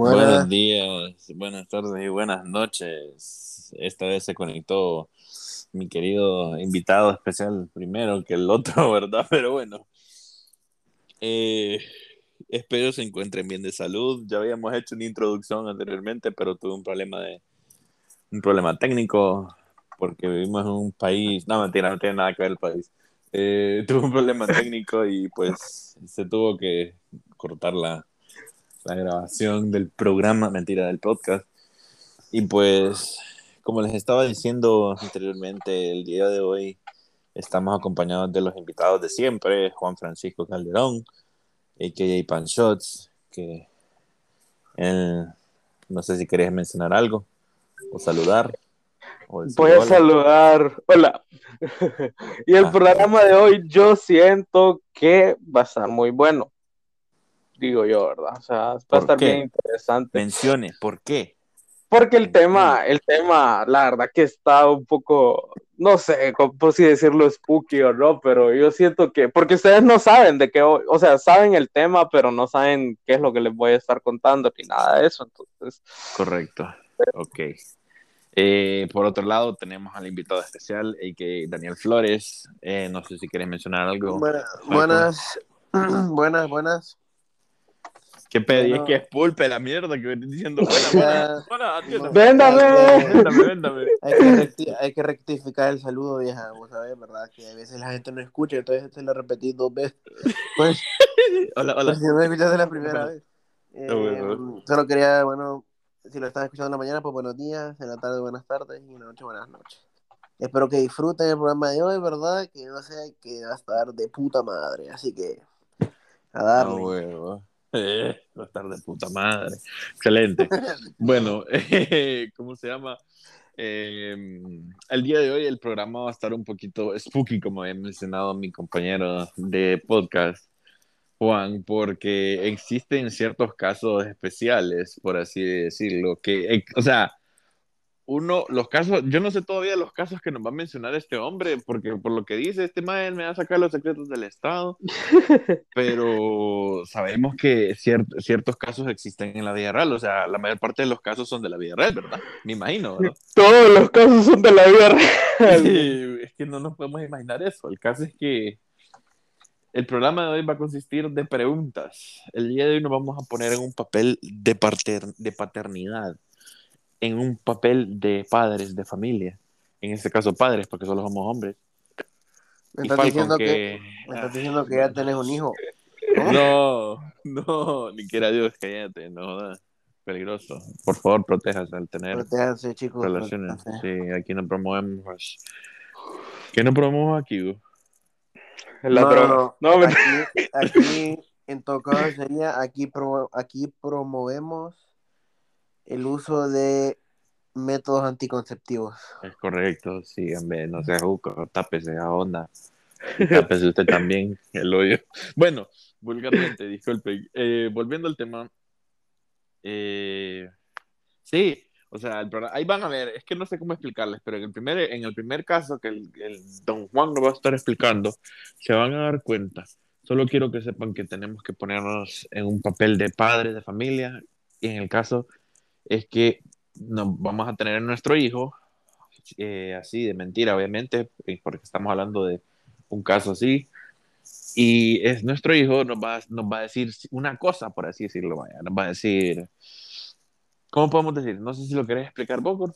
Buenos días, buenas tardes y buenas noches. Esta vez se conectó mi querido invitado especial primero que el otro, ¿verdad? Pero bueno, eh, espero se encuentren bien de salud. Ya habíamos hecho una introducción anteriormente, pero tuve un problema de un problema técnico porque vivimos en un país, no mentira, no tiene nada que ver el país. Eh, tuve un problema técnico y pues se tuvo que cortar la, la grabación del programa, mentira, del podcast. Y pues, como les estaba diciendo anteriormente, el día de hoy estamos acompañados de los invitados de siempre, Juan Francisco Calderón, a.k.a. Pan Shots, que él, no sé si querés mencionar algo o saludar. Voy a saludar. Hola. y el ah. programa de hoy yo siento que va a estar muy bueno digo yo, ¿verdad? O sea, va a estar bien interesante. Mencione, ¿por qué? Porque el tema, el tema, la verdad que está un poco, no sé, por si decirlo spooky o no, pero yo siento que, porque ustedes no saben de qué, o sea, saben el tema, pero no saben qué es lo que les voy a estar contando ni nada de eso, entonces. Correcto, ok. Eh, por otro lado, tenemos al invitado especial, que Daniel Flores. Eh, no sé si quieres mencionar algo. buenas, buenas, buenas. ¿Qué pedí? Es que es pulpe la mierda que estoy diciendo. Buena, buena, Véndame. Véndame, Hay que, hay que rectificar el saludo, vieja. Vos sabés, ¿verdad? Que a veces la gente no escucha, entonces te lo repetí dos veces. Pues, hola, hola. Pues, si me escuchaste la primera vez. Eh, solo quería, bueno, si lo estás escuchando en la mañana, pues buenos días, en la tarde, buenas tardes, y en la noche, buenas noches. Espero que disfruten el programa de hoy, ¿verdad? Que no sé, que va a estar de puta madre. Así que, a darle. No, huevo. Eh, va a estar de puta madre. Excelente. bueno, ¿cómo se llama? Eh, el día de hoy el programa va a estar un poquito spooky, como he mencionado mi compañero de podcast, Juan, porque existen ciertos casos especiales, por así decirlo, que, eh, o sea, uno, los casos, yo no sé todavía los casos que nos va a mencionar este hombre, porque por lo que dice, este man me va a sacar los secretos del Estado, pero sabemos que ciertos casos existen en la vida real, o sea, la mayor parte de los casos son de la vida real, ¿verdad? Me imagino, ¿verdad? Todos los casos son de la vida real. es que no nos podemos imaginar eso, el caso es que el programa de hoy va a consistir de preguntas. El día de hoy nos vamos a poner en un papel de, de paternidad en un papel de padres de familia. En este caso, padres, porque solo somos hombres. Me estás, diciendo que... me estás diciendo que ya tenés un hijo. No, no, ni quiera Dios, cállate, no Peligroso. Por favor, protéjase al tener chicos, relaciones. Sí, aquí no promovemos. ¿Qué no promovemos aquí? no, no, aquí, aquí, en todo caso sería aquí, aquí promovemos el uso de métodos anticonceptivos. Es correcto, sí, hombre, no se juco, tápese a onda. tápese usted también el hoyo. Bueno, vulgarmente, disculpe. Eh, volviendo al tema. Eh, sí, o sea, ahí van a ver, es que no sé cómo explicarles, pero en el primer, en el primer caso que el, el don Juan lo va a estar explicando, se van a dar cuenta. Solo quiero que sepan que tenemos que ponernos en un papel de padre de familia y en el caso es que nos vamos a tener nuestro hijo, eh, así de mentira, obviamente, eh, porque estamos hablando de un caso así, y es nuestro hijo, nos va, nos va a decir una cosa, por así decirlo, vaya, nos va a decir, ¿cómo podemos decir? No sé si lo querés explicar vos,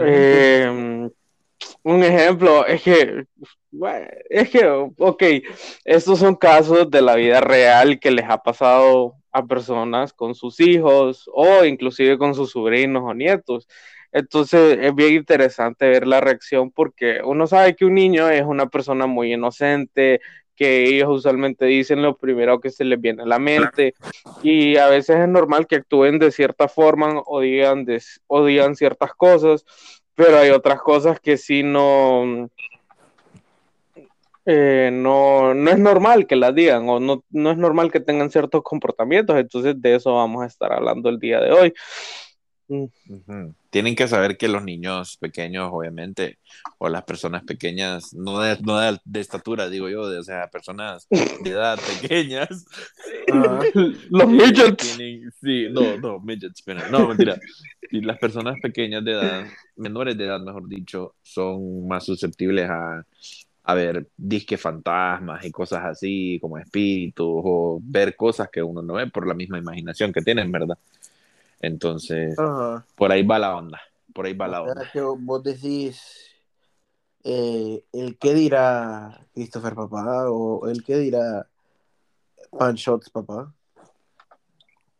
eh, un ejemplo, es que, es que, ok, estos son casos de la vida real que les ha pasado a personas con sus hijos o inclusive con sus sobrinos o nietos. Entonces es bien interesante ver la reacción porque uno sabe que un niño es una persona muy inocente, que ellos usualmente dicen lo primero que se les viene a la mente y a veces es normal que actúen de cierta forma o digan, o digan ciertas cosas, pero hay otras cosas que sí no, eh, no, no es normal que las digan o no, es normal que tengan ciertos comportamientos, entonces de eso vamos a estar hablando el día de hoy. Tienen que saber que los niños pequeños, obviamente, o las personas pequeñas, no de, no de, estatura, digo yo, de, o sea, personas de edad pequeñas. los midgets. sí, no, no, midgets, no, mentira. Y las personas pequeñas de edad, menores de edad, mejor dicho, son más susceptibles a, a ver disque fantasmas y cosas así, como espíritus, o ver cosas que uno no ve por la misma imaginación que tienen, ¿verdad? Entonces, por ahí va la onda. Por ahí va la onda. Que vos decís, eh, el qué dirá Christopher papá o el qué dirá Shots papá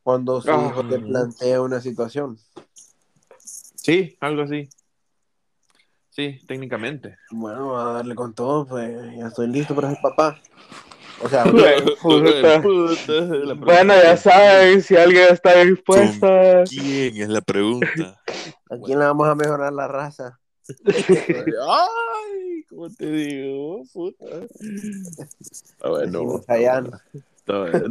cuando su hijo te plantea una situación. Sí, algo así. Sí, técnicamente. Bueno, a darle con todo, pues ya estoy listo para ser papá. O sea, bueno, ya saben, si alguien está dispuesto. ¿Quién es la pregunta? ¿A quién le vamos a mejorar la raza? Ay, ¿cómo te digo? Puta. Ah, bueno,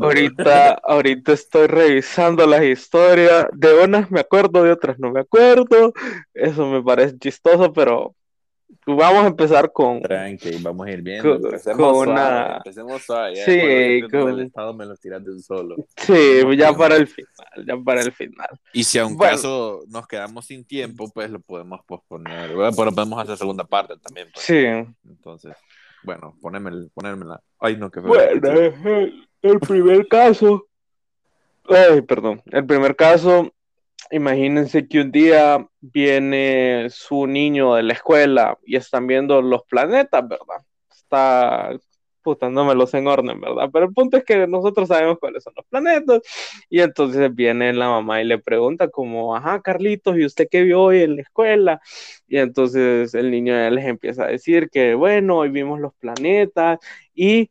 ahorita, ahorita estoy revisando las historias. De unas me acuerdo, de otras no me acuerdo. Eso me parece chistoso, pero Vamos a empezar con. Tranqui, vamos a ir viendo. empecemos con suave, Empecemos suave. sí, con... el estado me lo tiras de un solo. Sí, ya para el final. Ya para el final. Y si a un caso nos quedamos sin tiempo, pues lo podemos posponer. Bueno, pero podemos hacer segunda parte también. Pues. Sí. Entonces, bueno, ponérmela. Ay, no, que Bueno, el primer caso. Ay, perdón. El primer caso imagínense que un día viene su niño de la escuela y están viendo los planetas, ¿verdad? Está putándomelos en orden, ¿verdad? Pero el punto es que nosotros sabemos cuáles son los planetas y entonces viene la mamá y le pregunta como, ajá, Carlitos, ¿y usted qué vio hoy en la escuela? Y entonces el niño les empieza a decir que, bueno, hoy vimos los planetas y,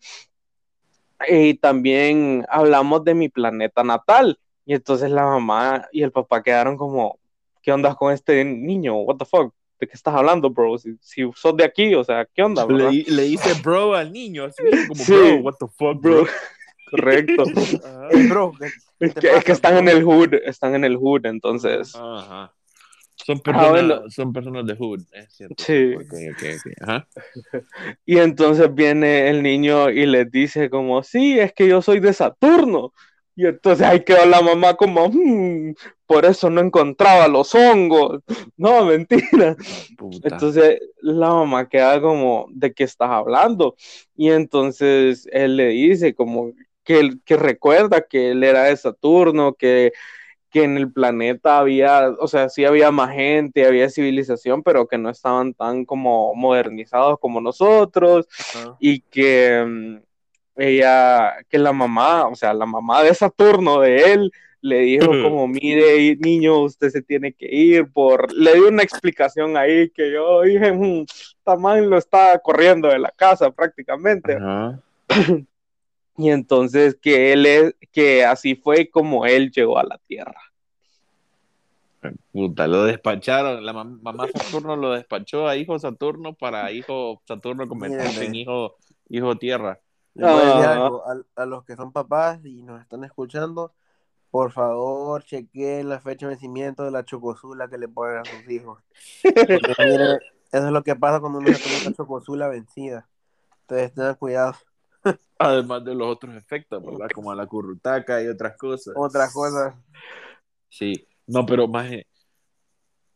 y también hablamos de mi planeta natal y entonces la mamá y el papá quedaron como, ¿qué onda con este niño? What the fuck? ¿De qué estás hablando, bro? Si, sos de aquí, o sea, ¿qué onda? Le, le, dice bro al niño, así como, bro, what the fuck, bro. Correcto. bro, es que están en el hood, están en el hood, entonces. Ajá. Son ah, personas, son personas de hood, es cierto. Sí. Okay, okay, Ajá. Y entonces viene el niño y les dice como, sí, es que yo soy de Saturno. Y entonces ahí quedó la mamá como, hmm, por eso no encontraba los hongos. No, mentira. Entonces la mamá queda como, ¿de qué estás hablando? Y entonces él le dice como que, que recuerda que él era de Saturno, que, que en el planeta había, o sea, sí había más gente, había civilización, pero que no estaban tan como modernizados como nosotros y que mm, ella, que la mamá, o sea, la mamá de Saturno de él, le dijo como, mire, niño, usted se tiene que ir por, le dio una explicación ahí que yo dije, mmm, Tamán lo está corriendo de la casa prácticamente. y entonces que él es, que así fue como él llegó a la Tierra. Puta, lo despacharon, la mamá Saturno lo despachó a hijo Saturno para hijo Saturno convertirse en hijo, hijo Tierra. Ah. a, los que son papás y nos están escuchando, por favor, chequeen la fecha de vencimiento de la chocosula que le ponen a sus hijos. eso es lo que pasa cuando uno se toma una chocosula vencida. Entonces, tengan cuidado. Además de los otros efectos, ¿verdad? Como la currutaca y otras cosas. Otras cosas. Sí, no, pero más.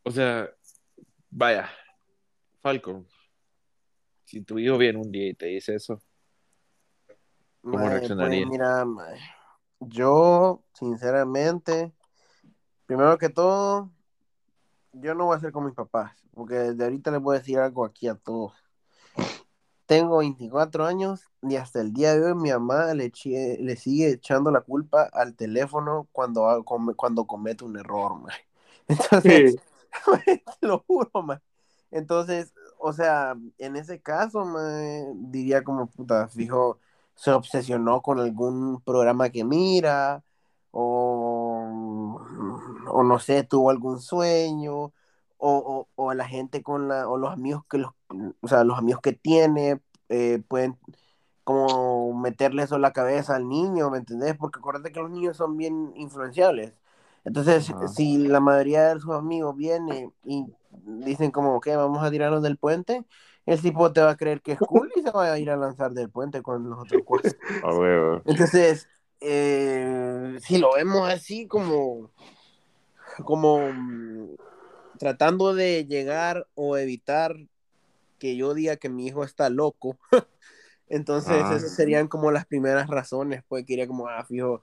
O sea, vaya, Falcon, si tu hijo viene un día y te dice eso, ¿Cómo pues, reaccionaría? mira, yo, sinceramente, primero que todo, yo no voy a ser como mis papás, porque desde ahorita les voy a decir algo aquí a todos. Tengo 24 años y hasta el día de hoy mi mamá le, le sigue echando la culpa al teléfono cuando, cuando comete un error, Entonces, lo juro, Entonces, o sea, en ese caso, diría como puta, fijo, se obsesionó con algún programa que mira, o, o no sé, tuvo algún sueño, o, o, la gente con la, o los amigos que los, o sea, los amigos que tiene, eh, pueden como meterle eso en la cabeza al niño, ¿me entendés? Porque acuérdate que los niños son bien influenciables. Entonces, si la mayoría de sus amigos vienen y dicen como que vamos a tirarnos del puente, el tipo te va a creer que es cool y se va a ir a lanzar del puente con los otros cuatro. Entonces, eh, si lo vemos así como, como mm, tratando de llegar o evitar que yo diga que mi hijo está loco, entonces ah. esas serían como las primeras razones, pues que iría como, ah, fijo,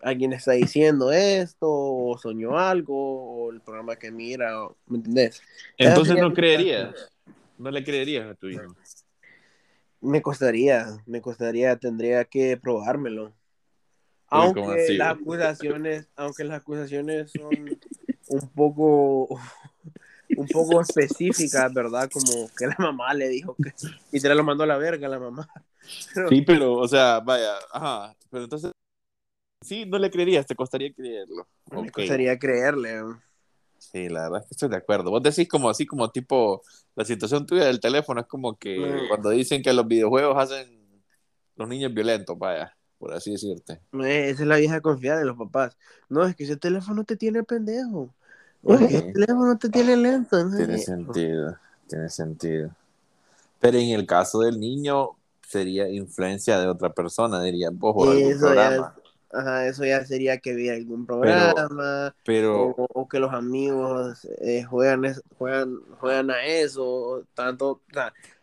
alguien está diciendo esto, o soñó algo, o el programa que mira, ¿me entendés? Entonces no creerías. ¿No le creerías a tu hijo? Me costaría, me costaría, tendría que probármelo. Aunque las acusaciones, aunque las acusaciones son un poco un poco específicas, ¿verdad? Como que la mamá le dijo que y te lo mandó a la verga la mamá. Sí, pero, o sea, vaya, ajá, pero entonces sí, no le creerías, te costaría creerlo. Me costaría creerle. Sí, la verdad es que estoy de acuerdo. Vos decís como así, como tipo, la situación tuya del teléfono es como que mm. cuando dicen que los videojuegos hacen los niños violentos, vaya, por así decirte. esa es la vieja confiada de los papás. No, es que ese teléfono te tiene pendejo. O ese teléfono te tiene lento. Tiene sentido, tiene sentido. Pero en el caso del niño, sería influencia de otra persona, diría vos, por algún programa. Ajá, eso ya sería que vi algún programa pero, o, que los amigos eh, juegan, juegan, juegan a eso, tanto,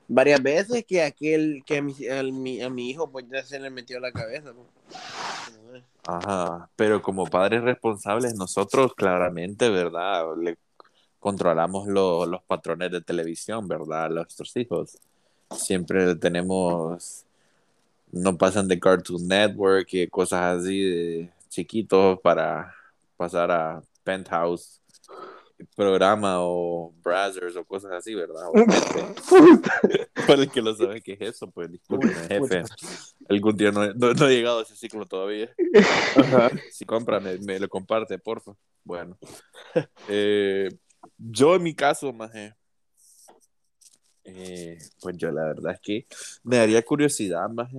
varias veces que aquel que a mi, a mi, hijo pues ya se le metió a la cabeza. Pues. Ajá, pero como padres responsables nosotros claramente, ¿verdad? Le controlamos los patrones de televisión, ¿verdad? A nuestros hijos. Siempre tenemos no pasan de Cartoon Network y cosas así de chiquitos para pasar a Penthouse programa o browsers o cosas así, ¿verdad? Para el que lo sabe qué es eso, pues disculpen, jefe. Algún día no, no, he llegado a ese ciclo todavía. Si compran, me, lo comparte, porfa. Bueno. Eh, yo en mi caso, más eh, pues yo la verdad es que me daría curiosidad, más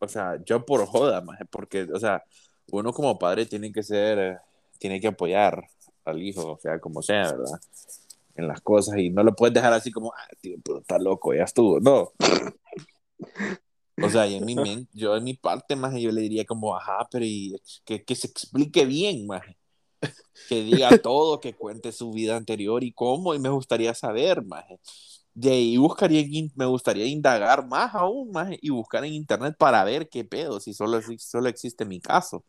o sea, yo por joda, más porque, o sea, uno como padre tiene que ser, tiene que apoyar al hijo, o sea, como sea, ¿verdad? En las cosas y no lo puedes dejar así como, ah, tío, pero está loco, ya estuvo, no. O sea, y en mi mente, yo en mi parte, más yo le diría como, ajá, pero y que, que se explique bien, más que diga todo, que cuente su vida anterior y cómo, y me gustaría saber, más de ahí buscaría, me gustaría indagar más aún más y buscar en internet para ver qué pedo, si solo, solo existe mi caso.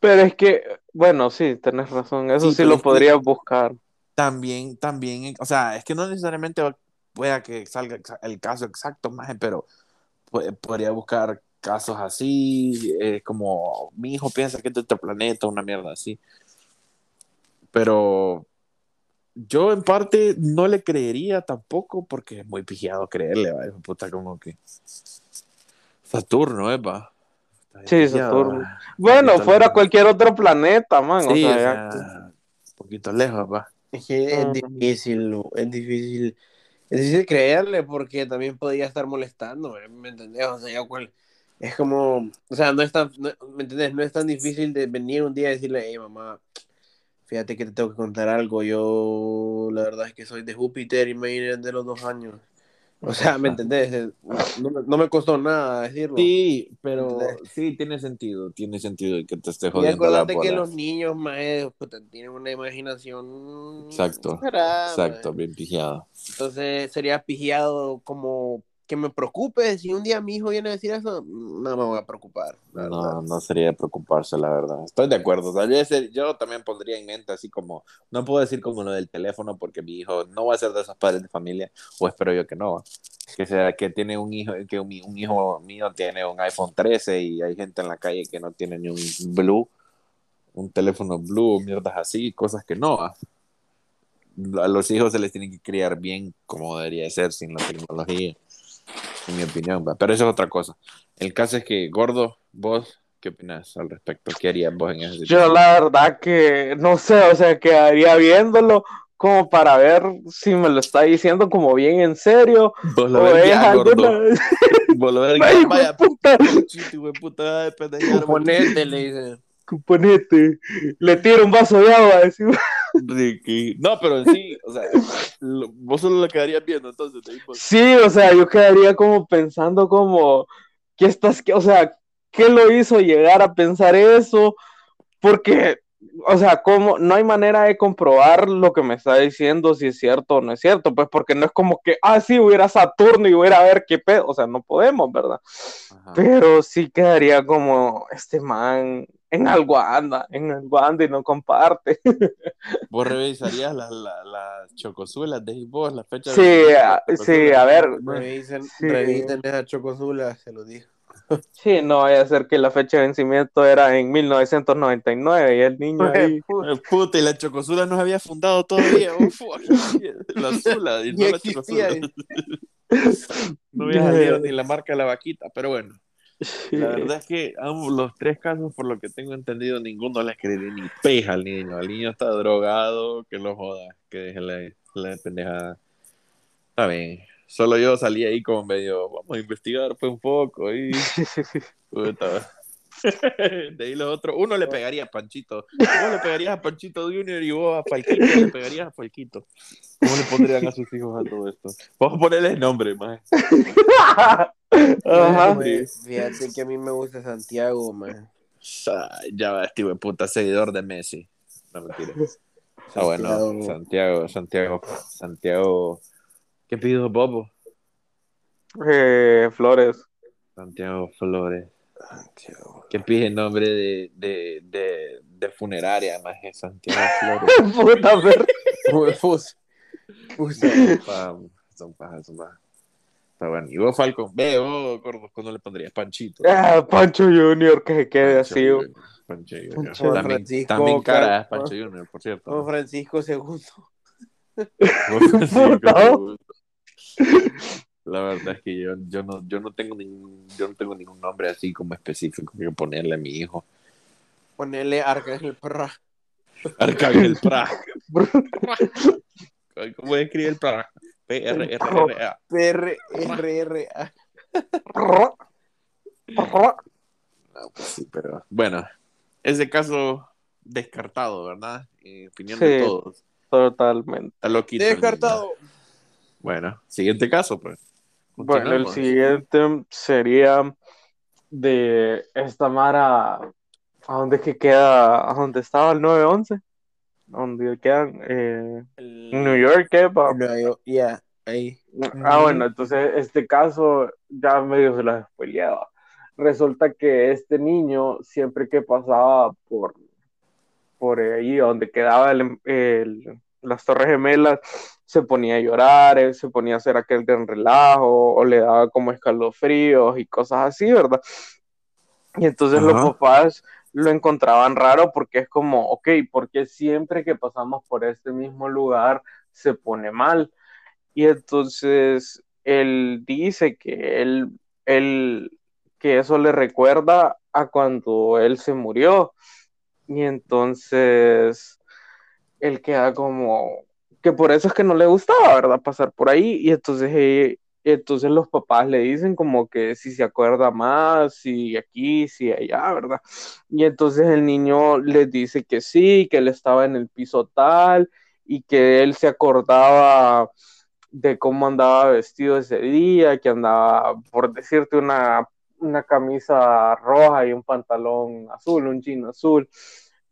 Pero es que, bueno, sí, tenés razón, eso sí, lo podría buscar. También, también, o sea, es que no necesariamente pueda que salga el caso exacto, más, pero podría buscar casos así, eh, como mi hijo piensa que es de otro planeta, una mierda así. Pero yo en parte no le creería tampoco porque es muy pijado creerle, va, puta como que Saturno, ¿eh, va? Sí, Saturno. Bueno, fuera cualquier otro planeta, man. Sí, o sea, un poquito lejos, va. Es que es difícil, es difícil, es difícil creerle porque también podría estar molestando, ¿me entendés? O sea, es como, o sea, no es tan, ¿me entendés? No es tan difícil de venir un día y decirle, hey, mamá, Fíjate que te tengo que contar algo. Yo, la verdad es que soy de Júpiter y me iré de los dos años. O sea, ¿me entendés? No, me costó nada decirlo. Sí, pero sí, tiene sentido. Tiene sentido que te esté jodiendo. Y acuérdate que los niños, más pues, tienen una imaginación. Exacto. exacto, bien pijado. Entonces sería pijado como que me preocupe. Si un día mi hijo viene a decir eso, no me voy a preocupar. No, no sería preocuparse, la verdad. Estoy de acuerdo. Vez yo también pondría en mente así como, no puedo decir como lo del teléfono porque mi hijo no va a ser de esos padres de familia, o espero yo que no. Que sea que tiene un hijo, que un, hijo mío tiene un iPhone 13 y hay gente en la calle que no tiene ni un Blue, un teléfono Blue, mierdas así, cosas que no. A los hijos se les tiene que criar bien como debería ser sin la tecnología en mi opinión, pero eso es otra cosa. El caso es que, Gordo, vos, ¿qué opinas al respecto? ¿Qué harías vos en ese Yo la verdad que, no sé, o sea, quedaría viéndolo como para ver si me lo está diciendo como bien en serio. Vos lo ves ya, gordo. Vos lo ves vaya, puta. puta, Ponete, le dice. Componete, le tiro un vaso de agua, decimos. Ricky. No, pero sí, o sea, vos solo le quedarías viendo entonces. Sí, o sea, yo quedaría como pensando como, ¿qué estás, qué, o sea, qué lo hizo llegar a pensar eso? Porque o sea, ¿cómo? No hay manera de comprobar lo que me está diciendo, si es cierto o no es cierto, pues porque no es como que, ah, sí, hubiera Saturno y hubiera a ver qué pedo, o sea, no podemos, ¿verdad? Pero sí quedaría como, este man en algo anda, en algo anda y no comparte. ¿Vos revisarías las la, chocosulas de vos, la fecha sí, de a, sí, a ver. Revisen, sí. revisen esa chocosula, se lo digo. Sí, no vaya a ser que la fecha de vencimiento era en 1999 y el niño ahí. Puta, y la chocosula no se había fundado todavía. la Zula, y no la chocosula. no había salido ni la marca de la vaquita, pero bueno. La verdad es que ambos, los tres casos, por lo que tengo entendido, ninguno le escribí ni peja al niño. El niño está drogado, que lo joda, que deje la, la pendejada. Está bien. Solo yo salí ahí como medio, vamos a investigar pues un poco y... De ahí los otros, uno le pegaría a Panchito, vos le pegarías a Panchito Junior y vos a Falquito le pegarías a Falquito. ¿Cómo le pondrían a sus hijos a todo esto? Vamos a ponerle nombre, más. Ajá. Fíjate que a mí me gusta Santiago, man. Ya va, este puta seguidor de Messi. No mentira. Ah, bueno, Santiago, Santiago, Santiago ¿Qué pidió Bobo? Eh, Flores. Santiago Flores. ¿Qué pide el nombre de, de, de, de funeraria, más que Santiago Flores? Puta ver. Son pajas, son pajas. Está bueno. Y vos, Falcon, ve, vos, Gordo, ¿cuándo le pondrías? Panchito. Ah, Pancho Junior, que se quede Pancho así. Junior. Pancho Junior. también, también cara, Pancho Junior, por cierto. Don Francisco II. La verdad es que yo, yo, no, yo, no tengo ningún, yo no tengo ningún nombre así como específico que ponerle a mi hijo. Ponerle Arcángel Pra. Arcángel Pra. ¿Cómo escribe el Pra? P-R-R-R-A. P-R-R-R-A. No, pues sí, pero bueno, ese caso descartado, ¿verdad? En opinión de todos. Totalmente. Descartado. Bueno, siguiente caso, pues. Bueno, el siguiente sería de esta Mara, ¿a dónde que queda? ¿A dónde estaba el 911? ¿Dónde quedan? Eh, New York, ¿qué? Ya, ahí. Ah, bueno, entonces este caso ya medio se lo he spoileado. Resulta que este niño, siempre que pasaba por, por ahí donde quedaba el, las Torres Gemelas, se ponía a llorar, él se ponía a hacer aquel gran relajo, o le daba como escalofríos y cosas así, ¿verdad? Y entonces los papás lo encontraban raro porque es como, ok, porque siempre que pasamos por este mismo lugar se pone mal. Y entonces él dice que él, él, que eso le recuerda a cuando él se murió. Y entonces él queda como, que por eso es que no le gustaba, ¿verdad? Pasar por ahí y entonces, eh, entonces los papás le dicen como que si se acuerda más, si aquí, si allá, ¿verdad? Y entonces el niño les dice que sí, que él estaba en el piso tal y que él se acordaba de cómo andaba vestido ese día, que andaba, por decirte, una, una camisa roja y un pantalón azul, un jean azul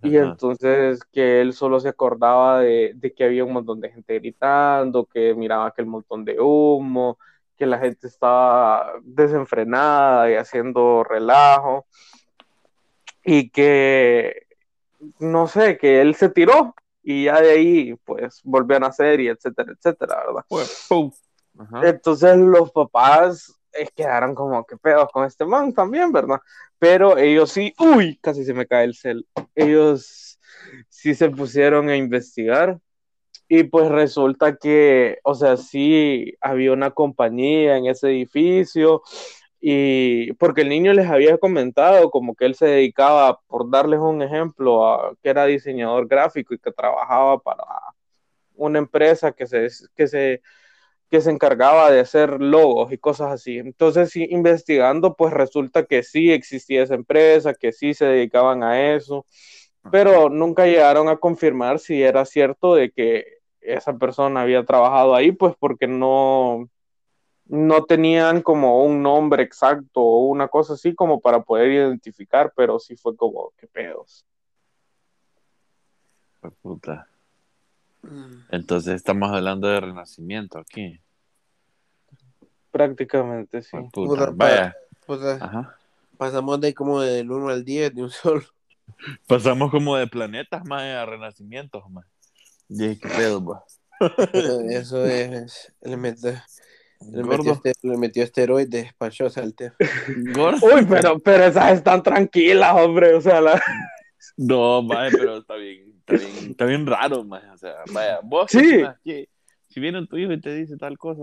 y entonces que él solo se acordaba de, que había un montón de gente gritando, que miraba aquel montón de humo, que la gente estaba desenfrenada y haciendo relajo. Y que, no sé, que él se tiró y ya de ahí pues volvió a nacer y etcétera, etcétera, ¿verdad? Pues, entonces los papás eh, quedaron como, ¿qué pedo con este man también, verdad? Pero ellos sí, uy, casi se me cae el cel. Ellos sí se pusieron a investigar y pues resulta que, o sea, sí había una compañía en ese edificio y porque el niño les había comentado como que él se dedicaba, por darles un ejemplo, a que era diseñador gráfico y que trabajaba para una empresa que se, que se que se encargaba de hacer logos y cosas así. Entonces, investigando, pues resulta que sí existía esa empresa, que sí se dedicaban a eso, pero nunca llegaron a confirmar si era cierto de que esa persona había trabajado ahí, pues porque no, no tenían como un nombre exacto o una cosa así como para poder identificar, pero sí fue como, qué pedos. Puta. Mm. Entonces estamos hablando de renacimiento aquí. Prácticamente, sí. Vaya. Pasamos de como del 1 al 10 de un solo. Pasamos como de planetas más a renacimientos más. Y qué pedo, Eso es. Le metió, le metió, este, le metió esteroides para salte. Uy, pero, pero esas están tranquilas, hombre. O sea, la... No, vaya, pero está bien, está bien, está bien raro, más. O sea, vaya, vos sí. si viene tu hijo y te dice tal cosa.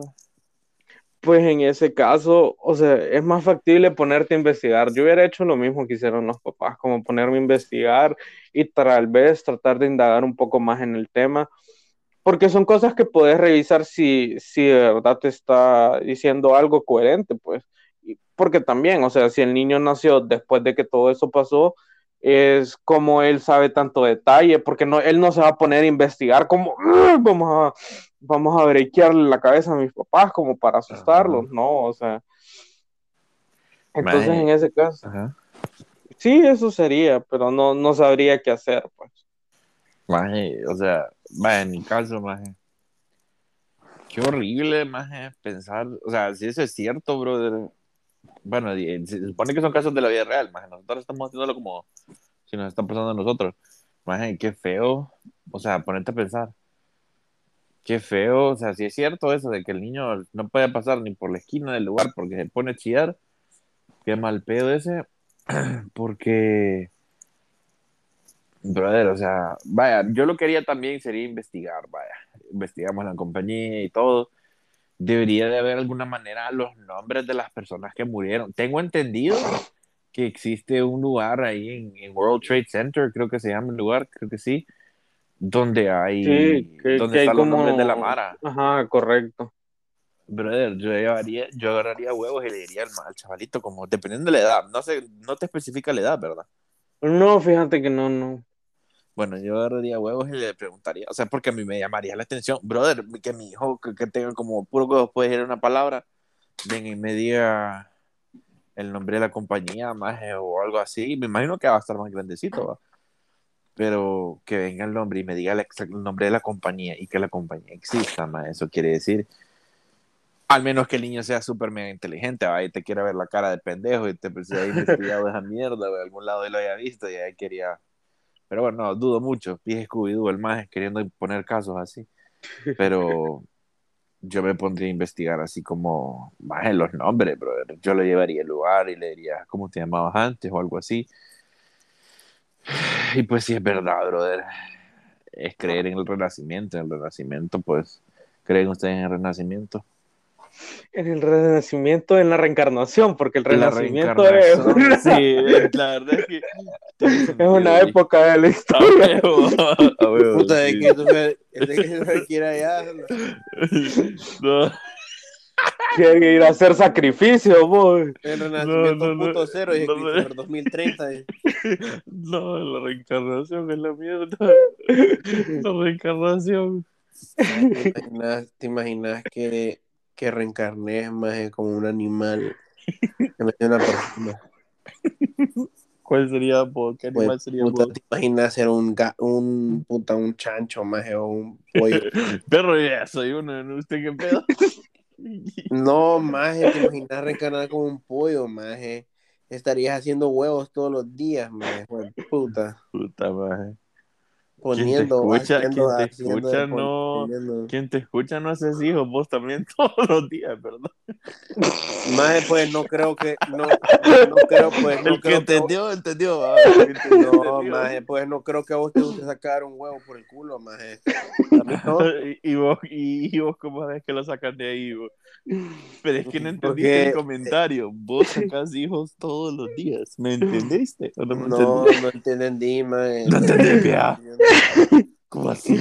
Pues en ese caso, o sea, es más factible ponerte a investigar. Yo hubiera hecho lo mismo que hicieron los papás, como ponerme a investigar y tal vez tratar de indagar un poco más en el tema, porque son cosas que puedes revisar si, si de verdad te está diciendo algo coherente, pues. Porque también, o sea, si el niño nació después de que todo eso pasó, es como él sabe tanto detalle, porque no, él no se va a poner a investigar como, vamos a, vamos a brequearle la cabeza a mis papás como para asustarlos, ¿no? O sea, entonces en ese caso, sí, eso sería, pero no, no sabría qué hacer, pues. Maje, o sea, maje, en mi caso, maje, qué horrible, maje, pensar, o sea, si eso es cierto, brother, bueno, se supone que son casos de la vida real, más nosotros estamos haciéndolo como si nos está pasando a nosotros. Más qué feo, o sea, ponerte a pensar. Qué feo, o sea, si es cierto eso de que el niño no puede pasar ni por la esquina del lugar porque se pone a chillar, qué mal pedo ese, porque, brother, o sea, vaya, yo lo quería también sería investigar, vaya, investigamos la compañía y todo, debería de haber alguna manera los nombres de las personas que murieron. Tengo entendido que existe un lugar ahí en, World Trade Center, creo que se llama el lugar, creo que sí, donde hay, donde están los nombres de la Mara. Ajá, correcto. Brother, yo llevaría, yo agarraría huevos y le diría al, chavalito, como dependiendo de la edad, no sé, no te especifica la edad, ¿verdad? No, fíjate que no, no. Bueno, yo agarraría huevos y le preguntaría, o sea, porque a mí me llamaría la atención, brother, que mi hijo que, tenga como puro huevos puede ir una palabra, venga y me diga el nombre de la compañía, más o algo así, me imagino que va a estar más grandecito, pero que venga el nombre y me diga el, nombre de la compañía y que la compañía exista, más eso quiere decir, al menos que el niño sea súper mega inteligente, ¿va? y te quiera ver la cara de pendejo y te haya investigado esa mierda, de algún lado él lo haya visto y ahí quería pero bueno, no, dudo mucho. Dije Scooby-Doo, el más queriendo poner casos así. Pero yo me pondría a investigar así como más en los nombres, brother. Yo le llevaría el lugar y le diría, ¿cómo te llamabas antes? o algo así. Y pues sí, es verdad, brother. Es creer en el renacimiento. En el renacimiento, pues, ¿creen ustedes en el renacimiento? En el renacimiento, en la reencarnación, porque el renacimiento es una... Sí, la verdad es que es una época de la historia. Puta, de que tú allá. No. Quiere ir a hacer sacrificio, boy. El renacimiento no, cero y no, 2030. No, la reencarnación es la mierda. La reencarnación. ¿Te imaginas, te imaginas que que reencarné más como un animal en una persona. ¿Cuál sería, ¿Qué animal pues, sería? Puta, ¿Te imaginas ser un, un, puta, un chancho más o un pollo? Perro, ya soy uno, ¿no? ¿Usted qué pedo? no, más te imaginas reencarnar como un pollo, más Estarías haciendo huevos todos los días, más puta. Puta, más poniendo, quien te escucha, quien te escucha no, quien te escucha no haces hijos, vos también todos los días, ¿verdad? Más pues no creo que, no, no creo pues, no el que entendió, entendió, ah, no, más pues no creo que a vos te guste sacar un huevo por el culo, más y, vos, y, vos cómo es que lo sacan de ahí, vos? Pero es que no entendiste el comentario. Vos sacas hijos todos los días. ¿Me entendiste? no, no, no entendí, man. No entendí, vea. ¿Cómo así?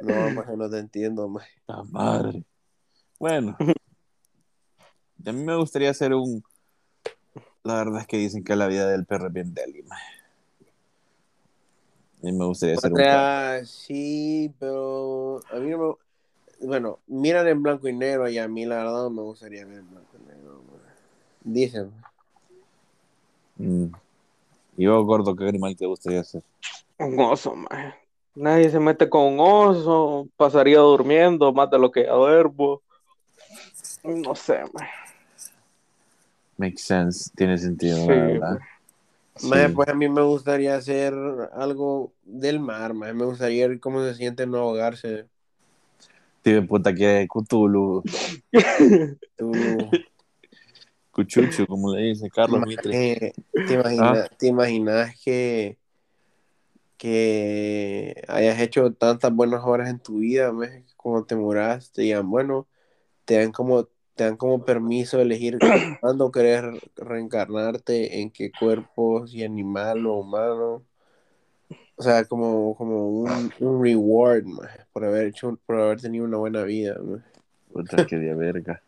No, más no te entiendo, más. La madre. Bueno. A mí me gustaría ser un. La verdad es que dicen que la vida del perro es bien deli, A mí me gustaría ser un. Sí, pero a mí no me. Bueno, miran en blanco y negro y a mí la verdad no me gustaría ver en blanco y negro. Dicen. Mm. ¿Y vos, gordo, qué animal te gustaría ser? Un oso, man. Nadie se mete con un oso, pasaría durmiendo más de lo que duermo. No sé, man. Makes sense, tiene sentido, verdad. Pues a mí me gustaría hacer algo del mar, me gustaría ver cómo se siente no ahogarse. Tío, puta que Cthulhu. Cuchucho, como le dice Carlos Mitre. ¿Te imaginas, ¿Ah? ¿te imaginas que, que hayas hecho tantas buenas horas en tu vida, cuando te muras, te digan, bueno, te dan como te dan como permiso de elegir cuándo querés reencarnarte, en qué cuerpo, si animal o humano. O sea, como, como un, un reward, por haber hecho, por haber tenido una buena vida, Puta que de verga.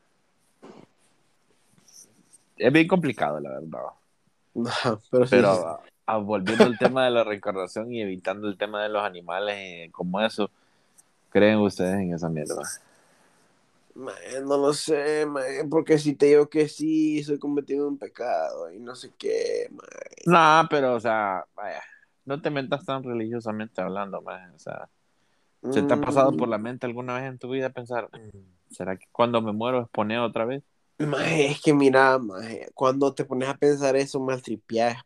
Es bien complicado, la verdad. No, pero, pero volviendo al tema de la reencarnación y evitando el tema de los animales eh, como eso, ¿creen ustedes en esa mierda? no lo sé, porque si te digo que sí, soy cometido un pecado y no sé qué, No, pero, o sea, vaya, no te metas tan religiosamente hablando, man. O sea, ¿se te ha pasado por la mm. mente alguna vez en tu vida pensar, mm, ¿será que cuando me muero expone otra vez? es que mira, cuando te pones a pensar eso, mal tripeas,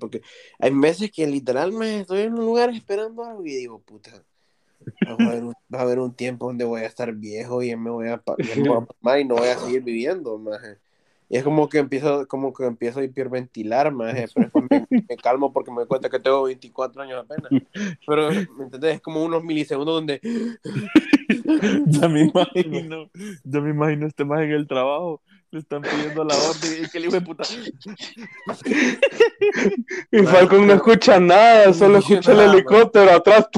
porque hay meses que literalmente estoy en un lugar esperando algo y digo, puta, Va a, haber un, tiempo donde voy a estar viejo y me voy a, y no voy a seguir viviendo, más. Y es como que empiezo, como que empiezo a hiperventilar, más, pero me, calmo porque me doy cuenta que tengo 24 años apenas. Pero, ¿me entendés? Es como unos milisegundos donde... ya me imagino, ya me imagino este más en el trabajo le están pidiendo la orden y que el hijo de puta. y Falcon no escucha nada, solo escucha el helicóptero atrás.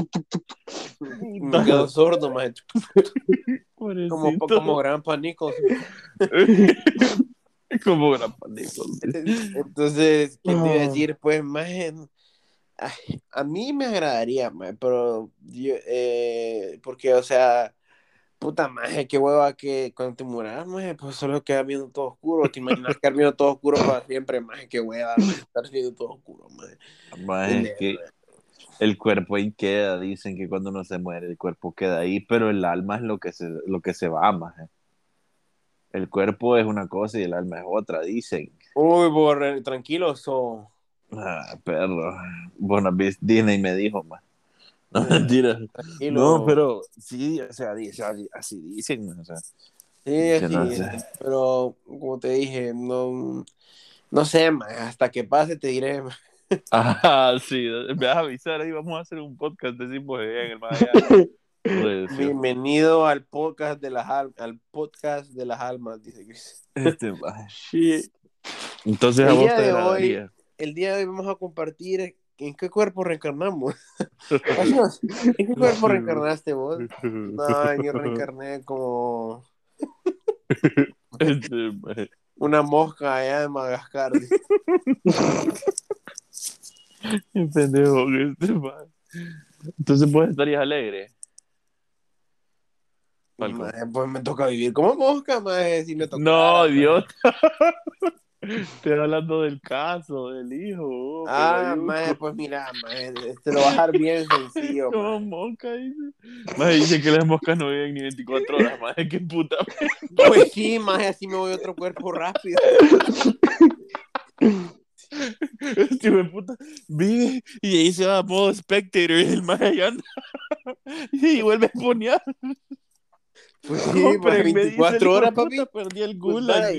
Me quedó sordo, maestro. Como, como gran pánico. como gran pánico. Entonces, ¿qué te iba a decir? Pues, más a mí me agradaría, pero yo, eh, porque, o sea, puta madre, qué hueva que cuando te mueras, pues solo queda viendo todo oscuro. Te imaginas quedar viendo todo oscuro para siempre, maje, qué hueva, estar viendo todo oscuro, maje. es que el cuerpo ahí queda, dicen que cuando uno se muere, el cuerpo queda ahí, pero el alma es lo que se, lo que se va, maje. El cuerpo es una cosa y el alma es otra, dicen. Uy, borre, tranquilo, so. Ah, perro. Bueno, Disney me dijo, más. No, mentira. No, pero sí, o sea, así dicen. O sea, sí, así, pero como te dije, no, no sé, hasta que pase te diré. Ah, sí, me vas a avisar ahí, vamos a hacer un podcast de Simbo en el pues, Bienvenido al podcast de las almas, al podcast de las almas, dice Chris. Este, sí. Entonces a vos te hoy, El día de hoy vamos a compartir ¿En qué cuerpo reencarnamos? ¿En qué cuerpo reencarnaste vos? No, yo reencarné como este, una mosca allá de Madagascar. pendejo este Entonces pues estarías alegre. Pues me toca vivir como mosca, más si me toca. No, idiota. Estoy hablando del caso, del hijo. Oh, ah, madre, pues mira, madre, te lo va a dejar bien sencillo. Como mosca dice. Madre dice que las moscas no viven ni 24 horas, madre, qué puta. Pues sí, madre, así me voy a otro cuerpo rápido. Este de puta vive y ahí se va a modo spectator y el madre allá anda y vuelve a poner. Pues sí, pues 24 horas, papi. Perdí el pues, gulag.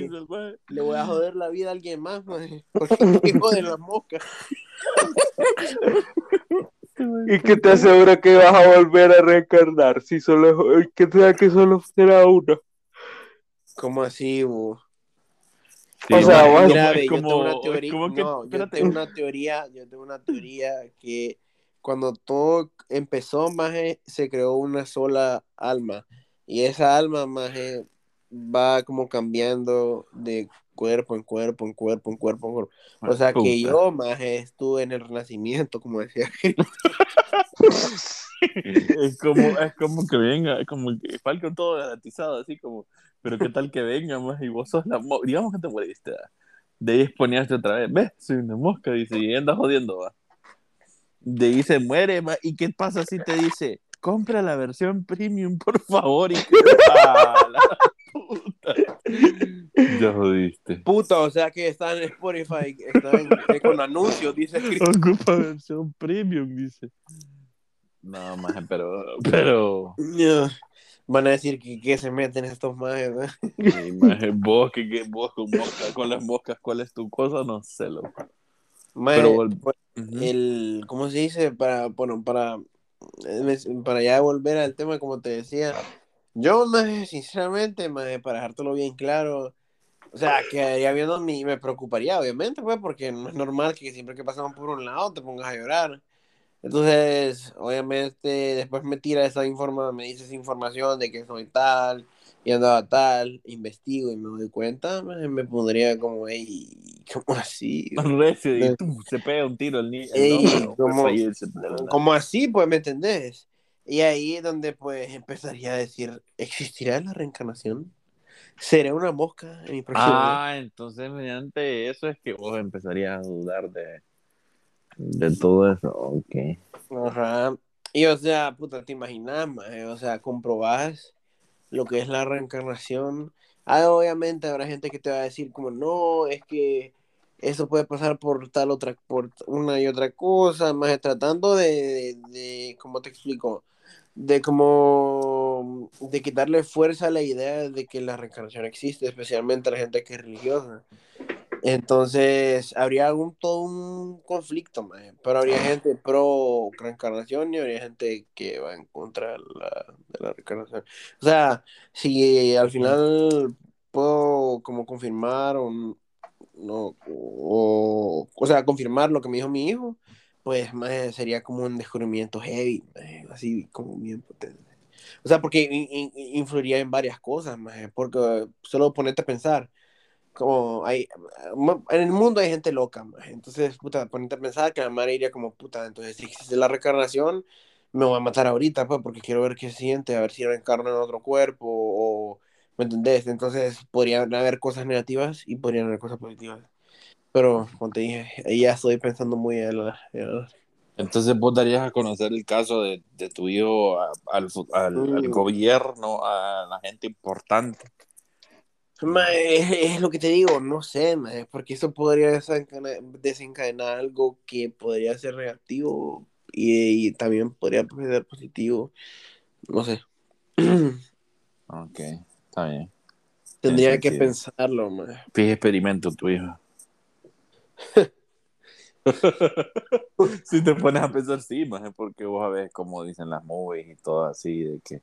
le voy a joder la vida a alguien más, man. Porque hijo de las moscas. ¿Y qué te asegura que vas a volver a reencarnar? Si solo, que sea que solo será una. ¿Cómo así, bu? o sea, bueno, grave, yo tengo una teoría, no, yo tengo una teoría, yo tengo una teoría que cuando todo empezó, más se creó una sola alma y esa alma, más va como cambiando de cuerpo en cuerpo, en cuerpo, en cuerpo, en cuerpo. O sea que yo más estuve en el renacimiento, como decía es como, es como que venga, es como que Falcon todo garantizado, así como, pero qué tal que venga más y vos sos la digamos que te moriste, de ahí exponíaste otra vez, ves, soy una mosca, dice, y anda jodiendo, va. De ahí se muere, va. ¿y qué pasa si te dice, compra la versión premium, por favor, y que... puta. Ya jodiste. Puta, o sea que está en Spotify, está en, con anuncios, dice. Ocupa versión premium, dice. No, más, pero. pero... Van a decir que, que se meten estos majes, vos, que, que, vos con, mosca, con las moscas, ¿cuál es tu cosa? No sé, loco. pero, pues, el, ¿cómo se dice? Para, bueno, para, para ya volver al tema, como te decía, yo, más sinceramente, más para dejártelo bien claro, o sea, quedaría viendo ni me preocuparía, obviamente, pues, porque no es normal que siempre que pasamos por un lado te pongas a llorar. Entonces, obviamente, después me tira esa información, me dice esa información de que soy tal y andaba tal, investigo y me doy cuenta, me, me pondría como, hey, ¿cómo así? Recio, y tú, se pega un tiro el niño. como, como así, pues, ¿me entendés? Y ahí es donde, pues, empezaría a decir, ¿existirá la reencarnación? ¿Seré una mosca en mi próximo Ah, entonces mediante eso es que vos empezarías a dudar de de todo eso, ok. Ajá. Y o sea, puta, te imaginas, o sea, comprobás lo que es la reencarnación. Ah, obviamente habrá gente que te va a decir como, no, es que eso puede pasar por tal otra, por una y otra cosa, más tratando de, de, de ¿cómo te explico? De como, de quitarle fuerza a la idea de que la reencarnación existe, especialmente a la gente que es religiosa. Entonces, habría algún, todo un conflicto, pero habría gente pro reencarnación y habría gente que va en contra de la, de la reencarnación. O sea, si al final puedo como confirmar o no, o, o sea, confirmar lo que me dijo mi hijo, pues sería como un descubrimiento heavy, así como bien potente. O sea, porque influiría en varias cosas, porque solo ponerte a pensar, como hay, en el mundo hay gente loca, entonces, puta, ponerte a pensar que la madre iría como, puta, entonces si existe la reencarnación, me voy a matar ahorita, pues, porque quiero ver qué se siente, a ver si reencarno en otro cuerpo, o, ¿me entendés? Entonces, podrían haber cosas negativas y podrían haber cosas positivas. Pero, como te dije, ahí ya estoy pensando muy en la, Entonces vos darías a conocer el caso de, de tu hijo al, al, al, mm. gobierno, a la gente importante es, lo que te digo, no sé, porque eso podría desencadenar, algo que podría ser negativo y, también podría ser positivo. No sé. Ok, está bien. Tendría que pensarlo, man. Fije experimento tu hijo. si te pones a pensar, sí, más porque vos sabés como dicen las movies y todo así, de que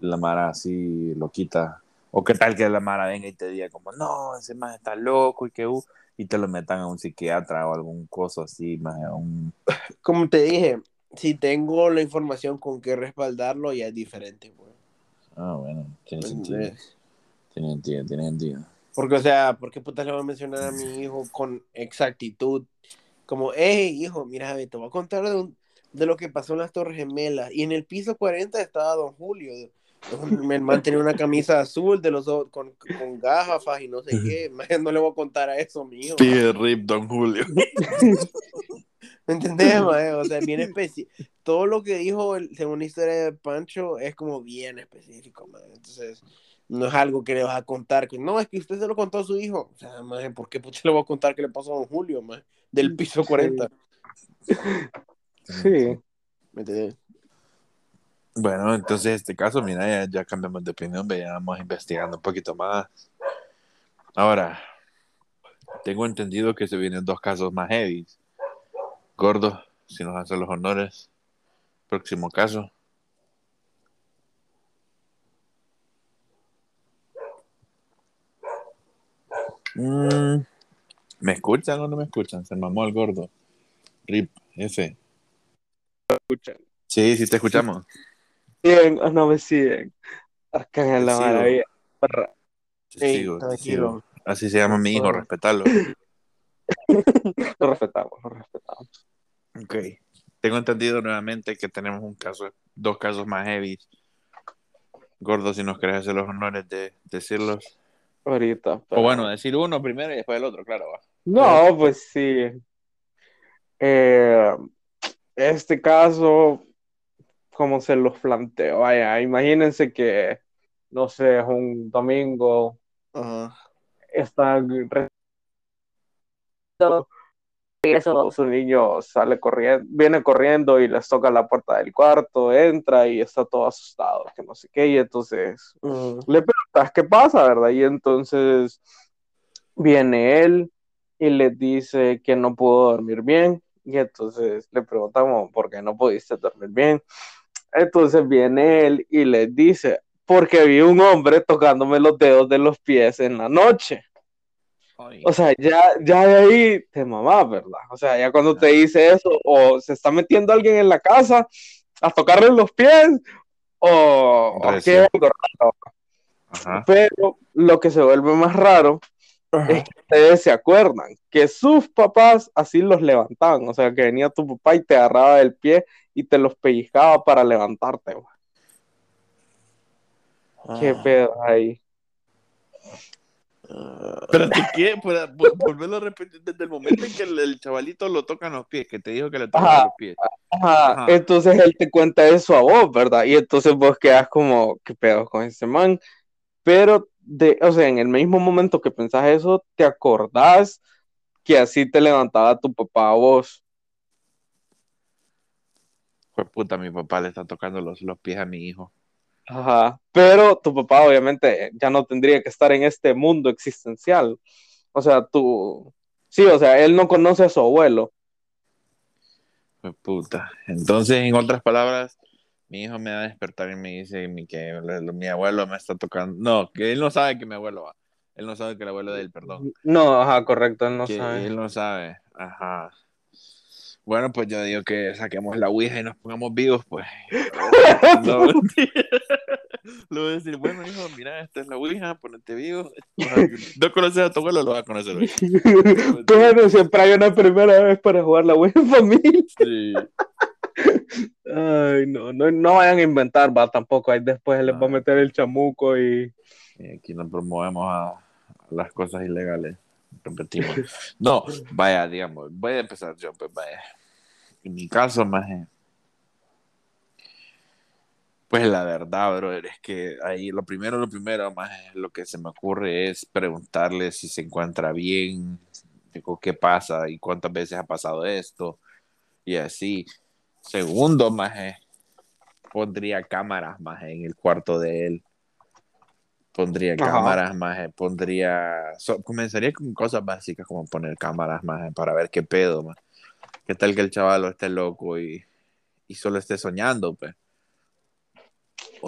la mara así lo quita o qué tal que la Mara venga y te diga como, no, ese más está loco y que uh, y te lo metan a un psiquiatra o algún coso así, más un... Como te dije, si tengo la información con que respaldarlo, ya es diferente, güey. Ah, bueno, tiene sentido. Tiene sentido, tiene sentido. Porque, o sea, ¿por qué putas le voy a mencionar a mi hijo con exactitud? Como, hey, hijo, mira, te voy a contar de, de lo que pasó en las Torres Gemelas. Y en el piso 40 estaba Don Julio. Mi hermano tenía una camisa azul de los con, con gafas y no sé qué. No le voy a contar a eso, mío. Pide rip, don Julio. ¿Me entendés, O sea, bien específico. Todo lo que dijo, según la historia de Pancho, es como bien específico, man. Entonces, no es algo que le vas a contar. Que, no, es que usted se lo contó a su hijo. O sea, man, ¿por qué le voy a contar qué le pasó a don Julio, man? Del piso 40. Sí. ¿Me entendés? Bueno, entonces este caso, mira, ya, cambiamos de opinión, veamos investigando un poquito más. Ahora, tengo entendido que se vienen dos casos más heavy. Gordo, si nos hace los honores. Próximo caso. Mm, ¿Me escuchan o no me escuchan? Se mamó el gordo. RIP, F. Sí, sí te escuchamos. Bien, no me siguen. Acá en la maravilla. Sí, Así se llama mi hijo, respetarlo. lo respetamos, lo respetamos. Ok. Tengo entendido nuevamente que tenemos un caso, dos casos más heavy. Gordo, si nos querés hacer los honores de decirlos. Ahorita. O bueno, decir uno primero y después el otro, claro. No, pues sí. Eh, este caso, como se los planteo, vaya, imagínense que, no sé, es un domingo, está eso, su niño sale corriendo, viene corriendo y les toca la puerta del cuarto, entra y está todo asustado, que no sé qué, y entonces le preguntas qué pasa, ¿verdad? Y entonces viene él y le dice que no pudo dormir bien, y entonces le preguntamos por qué no pudiste dormir bien. Entonces viene él y le dice, porque vi un hombre tocándome los dedos de los pies en la noche. O sea, ya, ya de ahí te mamás, ¿verdad? O sea, ya cuando te dice eso, o se está metiendo alguien en la casa a tocarle los pies, o, qué Pero lo que se vuelve más raro es que ustedes se acuerdan que sus papás así los levantaban, o sea, que venía tu papá y te agarraba del pie y te los pellizcaba para levantarte. Qué ah. pedo ahí. Pero te quiero volverlo a repetir desde el momento en que el, chavalito lo toca en los pies, que te dijo que le toca los pies. Ajá. Entonces él te cuenta eso a vos, ¿verdad? Y entonces vos quedas como, ¿qué pedo con ese man? Pero, de, o sea, en el mismo momento que pensás eso, te acordás que así te levantaba tu papá a vos. Pues puta, mi papá le está tocando los, los pies a mi hijo. Ajá, pero tu papá obviamente ya no tendría que estar en este mundo existencial. O sea, tú, sí, o sea, él no conoce a su abuelo. Pues puta. Entonces, en otras palabras, mi hijo me va a despertar y me dice que mi abuelo me está tocando. No, que él no sabe que mi abuelo va. Él no sabe que el abuelo de él, perdón. No, ajá, correcto, él no sabe. Él no sabe, ajá. Bueno, pues yo digo que saquemos la Ouija y nos pongamos vivos, pues. no, Le voy a decir, bueno, hijo, mira, esta es la Ouija, ponete vivo. No conoces a tu abuelo, lo vas a conocer hoy. Bueno, siempre hay una primera vez para jugar la Ouija en familia. Sí. Ay, no, no, no vayan a inventar, va, tampoco. Ahí después les va a meter el chamuco y. y aquí nos promovemos a las cosas ilegales repetimos. No, vaya, digamos, voy a empezar yo, pues. En mi caso, más pues la verdad, brother, es que ahí lo primero, lo primero, más lo que se me ocurre es preguntarle si se encuentra bien, qué pasa y cuántas veces ha pasado esto y así. Segundo, más pondría cámaras más en el cuarto de él pondría cámaras más, eh, pondría, comenzaría con cosas básicas como poner cámaras más eh, para ver qué pedo, más. qué tal que el chaval esté loco y, y solo esté soñando, pues.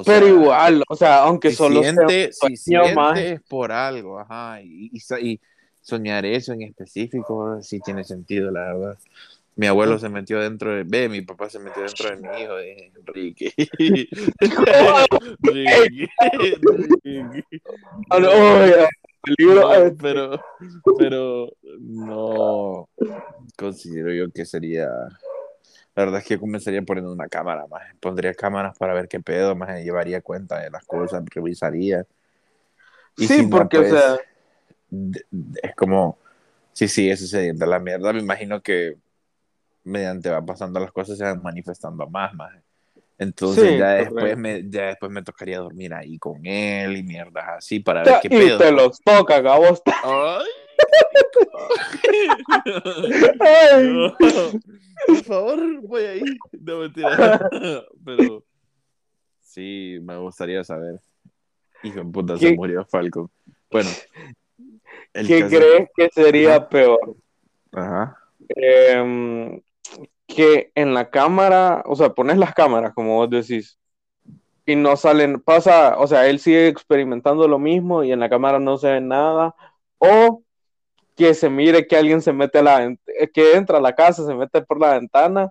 Pero igual, o sea, aunque solo siente, si siente más. es por algo, ajá, y, y, soñar eso en específico sí tiene sentido, la verdad. Mi abuelo se metió dentro de. Ve, mi papá se metió dentro de mi hijo, de Enrique. Ricky. No, pero, pero no considero yo que sería. La verdad es que comenzaría poniendo una cámara más. Pondría cámaras para ver qué pedo, más llevaría cuenta de las cosas, revisaría. sí, porque, o pues, sea. Es como. Sí, sí, eso sería de la mierda. Me imagino que mediante va pasando las cosas se van manifestando más, más. Entonces ya después me ya después me tocaría dormir ahí con él y mierdas así para ver qué pedo. Y te los toca, cabos. Ay. Ay. por favor, voy ahí. No mentira. Pero sí, me gustaría saber. Hijo de puta, se murió Falcon. Bueno. ¿Qué crees que sería peor? Ajá. Eh, que en la cámara, o sea, pones las cámaras, como vos decís, y no salen, pasa, o sea, él sigue experimentando lo mismo y en la cámara no se ve nada, o que se mire que alguien se mete a la, que entra a la casa, se mete por la ventana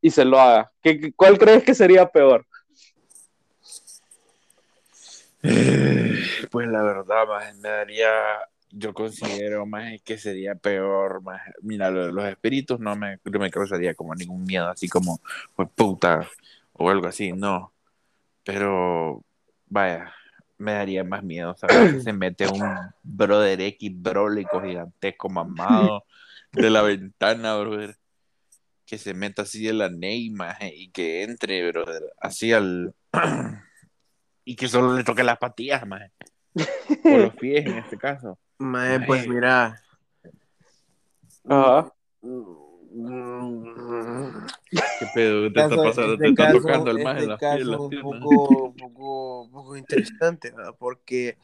y se lo haga. ¿Qué, ¿Cuál crees que sería peor? Pues la verdad, me daría, yo considero más que sería peor, más, mira, los espíritus no me, no me causaría como ningún miedo, así como, pues puta, o algo así, no. Pero, vaya, me daría más miedo, ¿sabes? Que se mete un brother X brólico gigantesco mamado de la ventana, brother. Que se meta así de la Neymar y que entre, brother, así al. y que solo le toque las patillas, más. O los pies en este caso. Mae, pues mira. Ajá. ¿Qué pedo? ¿Qué te está pasando? Te está tocando el más en las pies. un poco, un poco, un poco interesante, ¿verdad? Porque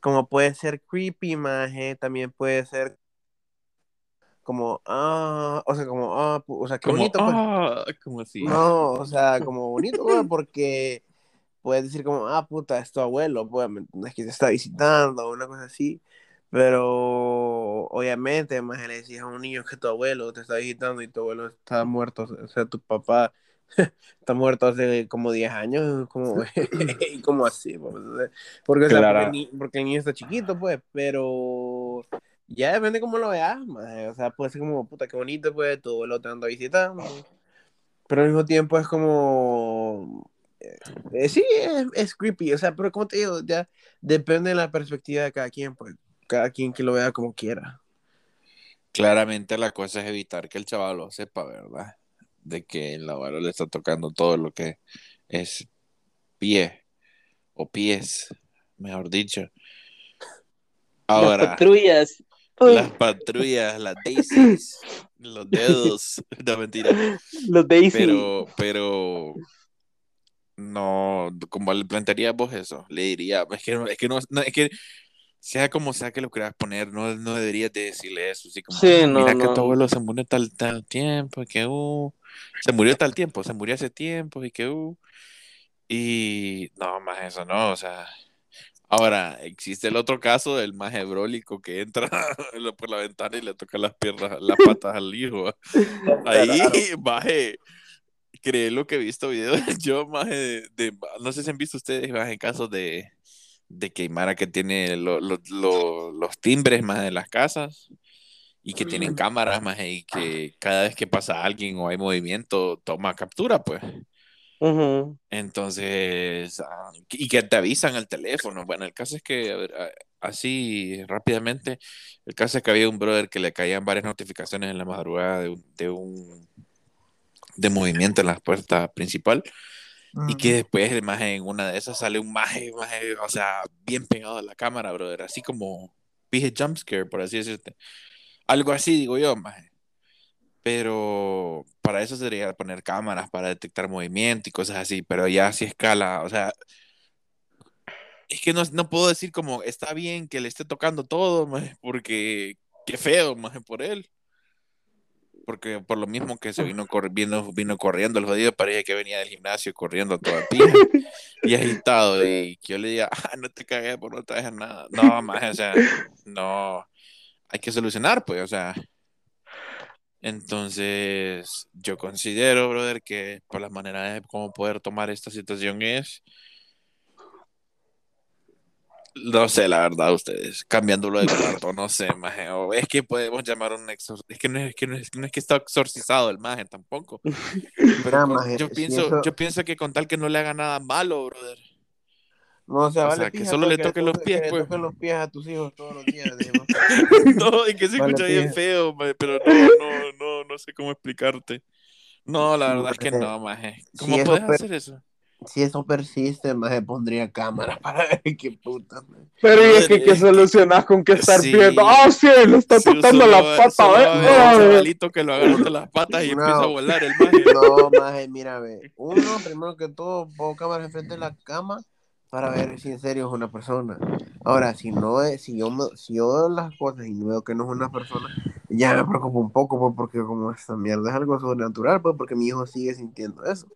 como puede ser creepy, maje, también puede ser como, ah, o sea, como, ah, o sea, qué Como, bonito, pues. ah, como así. No, o sea, como bonito, güey, porque puedes decir como, ah, puta, es tu abuelo, pues, ¿me entiendes? que te está visitando, una cosa así. Pero obviamente, más le decías a un niño que tu abuelo te está visitando y tu abuelo está muerto, o sea, tu papá está muerto hace como 10 años, como, y como así, pues, porque, o sea, Claro. porque, el ni- porque el niño está chiquito, pues, pero ya depende cómo lo veas, maje, o sea, puede ser como, puta, qué bonito, pues, tu abuelo te anda visitando, pero al mismo tiempo es como, eh, sí, es, es creepy, o sea, pero como te digo, ya depende de la perspectiva de cada quien, pues, cada quien que lo vea como quiera. Claramente la cosa es evitar que el chaval lo sepa, ¿verdad? De que el abuelo le está tocando todo lo que es pie o pies, mejor dicho. Las Ahora, patrullas. Uy, las patrullas, las daisies, los dedos, no mentira. los Daisy. Pero, pero no, como le plantearías vos eso, le diría, es que no, es que no, no, es que sea como sea que lo quieras poner, no, no deberías de decirle eso, así como, Sí, "Ah, no, mira que tu abuelo se murió tal, tal tiempo, y que uh, se murió tal tiempo, se murió hace tiempo, y que uh, y no, más eso no, o sea, ahora, existe el otro caso del más hebrólico que entra por la ventana y le toca las piernas, las patas al hijo, ahí, baje, creé lo que he visto videos. Yo más de, de- no sé si han visto ustedes más en casos de de que Aymara que tiene lo- lo- lo- los timbres más de las casas y que tienen cámaras más y que cada vez que pasa alguien o hay movimiento toma captura pues. Entonces ah, y que te avisan al teléfono. Bueno el caso es que a ver, así rápidamente el caso es que había un brother que le caían varias notificaciones en la madrugada de un, de un de movimiento en la puerta principal y que después, más en una de esas sale un maje, maje, o sea, bien pegado a la cámara, brother. Así como dije jumpscare, por así decirte. Algo así, digo yo, maje. Pero para eso sería poner cámaras para detectar movimiento y cosas así. Pero ya así escala, o sea, es que no, no puedo decir como está bien que le esté tocando todo, maje, porque qué feo, maje, por él. Porque por lo mismo que se vino, cor- vino, vino corriendo el jodido, parecía que venía del gimnasio corriendo toda pija y agitado. Y que yo le diga, ah, no te cagué por no traer nada. No, más, o sea, no. Hay que solucionar, pues, o sea. Entonces, yo considero, brother, que por las maneras de cómo poder tomar esta situación es. No sé, la verdad, ustedes, cambiándolo de cuarto, no sé, maje, o es que podemos llamar a un exorcista, es que no es que no es, no es que está exorcizado el maje tampoco, pero Ah, con- maje, yo sí, pienso, eso- yo pienso que con tal que no le haga nada malo, brother, No, o sea, O vale sea, que solo le toque- toquen los pies, que le pues. toquen los pies a tus hijos todos los días. no, y que se Vale, escucha bien pija. feo, maje, pero no, no, no, no sé cómo explicarte. No, la Sí, verdad es que no, maje. Sí, ¿Cómo eso puedes hacer eso? Si eso persiste, más se pondría cámara para ver qué puta. man. Pero y es que, ¿qué solucionas con que estar Sí. viendo? ¡Ah, sí! Le está Sí, tocando solo la va- pata, solo ¿eh? un chavalito que lo agarró de las patas y No. empieza a volar el maje. No, más mira, ve. Uno, primero que todo, pongo cámara enfrente de la cama para ver si en serio es una persona. Ahora, si no es, si yo, me- si yo veo las cosas y veo que no es una persona, ya me preocupo un poco, pues, porque como esta mierda es algo sobrenatural, pues, porque mi hijo sigue sintiendo eso.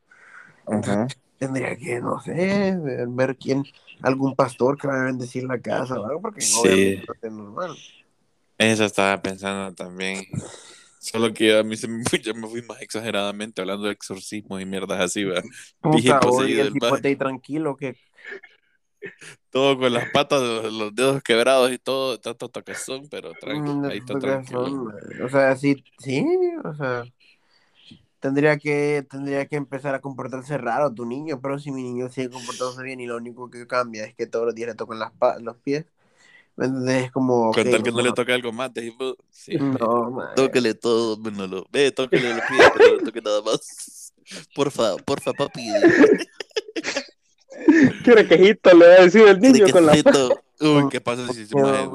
Tendría que, no sé, ver, quién, algún pastor que vaya a bendecir la casa o algo, porque Sí. obviamente no es normal. Eso estaba pensando también. Solo que a mí se me ya me fui más exageradamente hablando de exorcismo y mierdas así, ¿verdad? Dije poseído el del está ahí tranquilo, que todo con las patas, los dedos quebrados y todo, tanto toquezón, pero tranquilo, Mm, ahí está tranquilo. O sea, sí, sí, o sea, tendría que, tendría que empezar a comportarse raro tu niño, pero si mi niño sigue comportándose bien y lo único que cambia es que todos los días le tocan las los pies, ¿me entiendes? Es como, Con ok, tal que no le toque algo más, decimos, sí, no, tóquele todo, menos lo, ve, tóquele los pies, pero no le toque nada más. Porfa, porfa, papi. ¿Qué quejito le va a decir el niño con la. Uy, ¿qué pasa si ese maje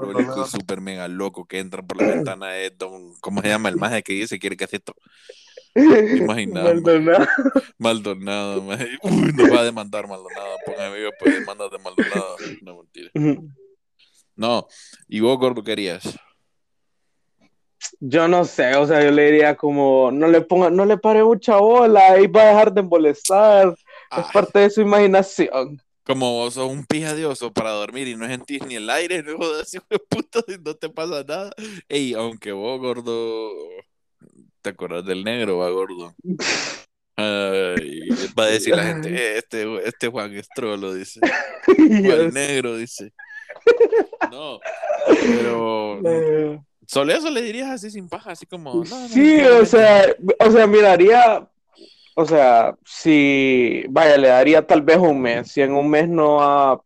súper mega loco que entra por la ventana es don, ¿cómo se llama el maje que dice quiere que hace esto? Imaginado, Maldonado. Maldonado. Uy, nos va a demandar Maldonado. Póngame vivo, pues demandas de Maldonado. No, mentira. No, y vos, Gordo, querías. Yo no sé, o sea, yo le diría como, no le ponga, no le pare mucha bola, ahí va a dejar de molestar, es Ah, parte de su imaginación. como vos sos un pija de oso para dormir y no sentís ni el aire, no jodas, puta, no te pasa nada. Ey, aunque vos, gordo, ¿te acordás del negro, va, gordo? Ay, va a decir la gente, "Eh, este, este Juan es trolo, dice. Juan negro, dice. No, pero solo eso le dirías así sin paja, así como. no, no, Sí, o sea, o sea, miraría, o sea, si, vaya, le daría tal vez un mes, si en un mes no ha,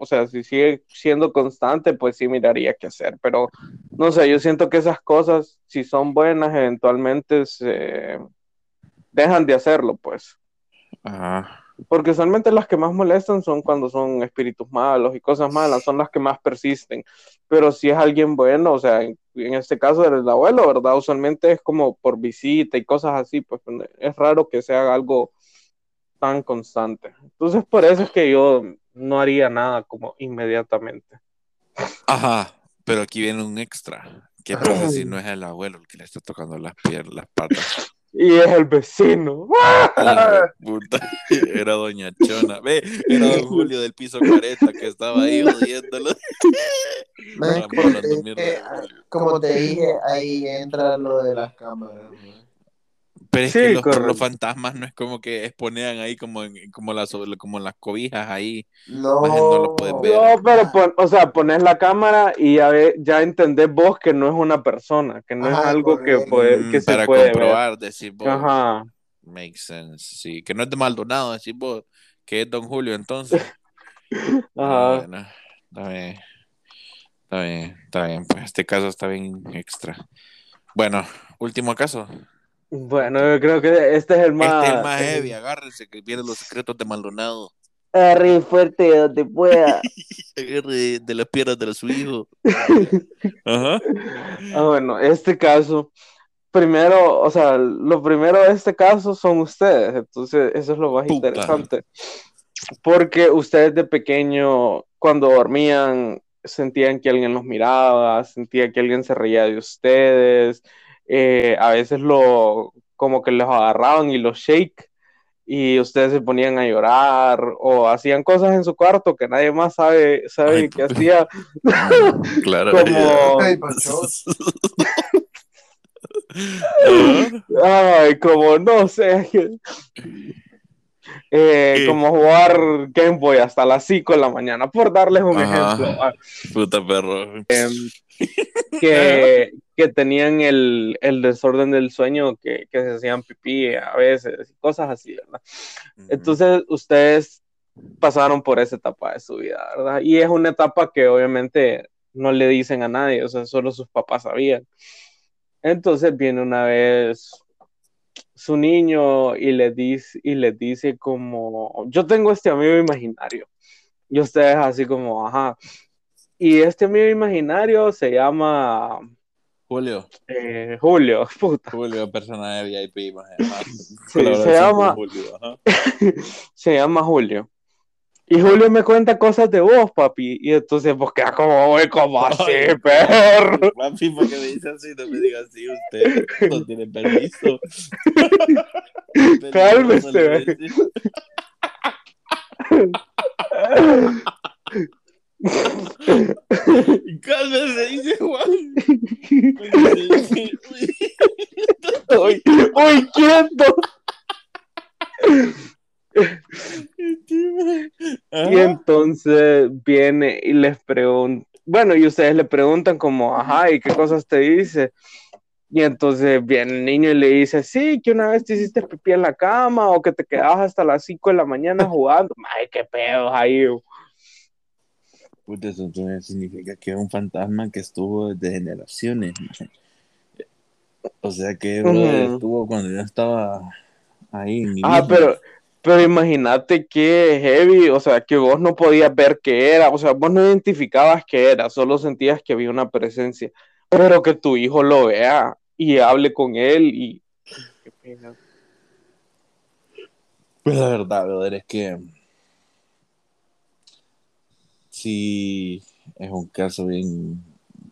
o sea, si sigue siendo constante, pues sí miraría qué hacer, pero no sé, yo siento que esas cosas, si son buenas, eventualmente se dejan de hacerlo, pues. Ajá. Porque usualmente las que más molestan son cuando son espíritus malos y cosas malas, son las que más persisten. Pero si es alguien bueno, o sea, en, en este caso del abuelo, ¿verdad? Usualmente es como por visita y cosas así, pues es raro que se haga algo tan constante. Entonces, por eso es que yo no haría nada como inmediatamente. Ajá, pero aquí viene un extra. ¿Qué pasa si no es el abuelo el que le está tocando las piernas, las patas? Y es el vecino. Puta, Era doña Chona. Ve, era don Julio del piso 40 que estaba ahí jodiéndolo. De Julio. como te dije, ahí entra lo de las cámaras. mae. Pero es Sí, que los, fantasmas no es como que exponían ahí como en, como las, como en las cobijas ahí. No, no lo puedes ver. No, pero pon- o sea, pones la cámara y ya, ve- ya entendés vos que no es una persona, que no es algo que, puede, Mm, que se puede ver. comprobar, decir vos. Ajá. Makes sense. Sí, que no es de Maldonado, decir vos, que es don Julio entonces. Ajá. Bueno, está bien. Está bien, está bien. Pues este caso está bien extra. Bueno, último caso. Bueno, yo creo que este es el más. Este es el más heavy, agárrense que vienen los secretos de Maldonado. Arre fuerte donde pueda. Agarre de las piernas de su hijo. Ajá. Ah, bueno, este caso, primero, o sea, lo primero de este caso son ustedes, entonces eso es lo más Puta. interesante. Porque ustedes de pequeño, cuando dormían, sentían que alguien los miraba, sentían que alguien se reía de ustedes, eh, a veces lo, como que los agarraban y los shake y ustedes se ponían a llorar o hacían cosas en su cuarto que nadie más sabe, sabe puta. hacía Claro. como Ay, como no sé. Eh, ¿Qué? como jugar Game Boy hasta las 5 de la mañana, por darles un Ajá. ejemplo. Puta perro. Que, que tenían el, el desorden del sueño, que, que se hacían pipí a veces, cosas así, ¿verdad? Entonces, ustedes pasaron por esa etapa de su vida, ¿verdad? Y es una etapa que obviamente no le dicen a nadie, o sea, solo sus papás sabían. Entonces viene una vez su niño y le dice, y le dice como, yo tengo este amigo imaginario. Y ustedes así como, ajá. Y este amigo imaginario se llama Julio. eh, Julio, puta. Julio, persona de VIP. más además. Sí, se llama- Julio, se llama Julio. Y Julio me cuenta cosas de vos, papi. Y entonces, pues queda como, "Uy, ¿cómo así, Ay, perro? Papi, ¿por qué me dice así? No me diga así usted. No tiene permiso. Cálmese, Cálmese, dice Juan. uy, uy, quieto. Y entonces viene y les pregunta, bueno, y ustedes le preguntan como, ajá, ¿y qué cosas te dice? Y entonces viene el niño y le dice, sí, que una vez te hiciste pipí en la cama o que te quedabas hasta las 5 de la mañana jugando. Ay, qué pedo ahí. Puta, eso significa que es un fantasma que estuvo desde generaciones. O sea que estuvo cuando yo estaba ahí. ah, pero, pero imagínate que heavy, o sea, que vos no podías ver qué era, o sea, vos no identificabas qué era, solo sentías que había una presencia, pero que tu hijo lo vea y hable con él y... Qué pena. Pues la verdad, brother, es que sí es un caso bien...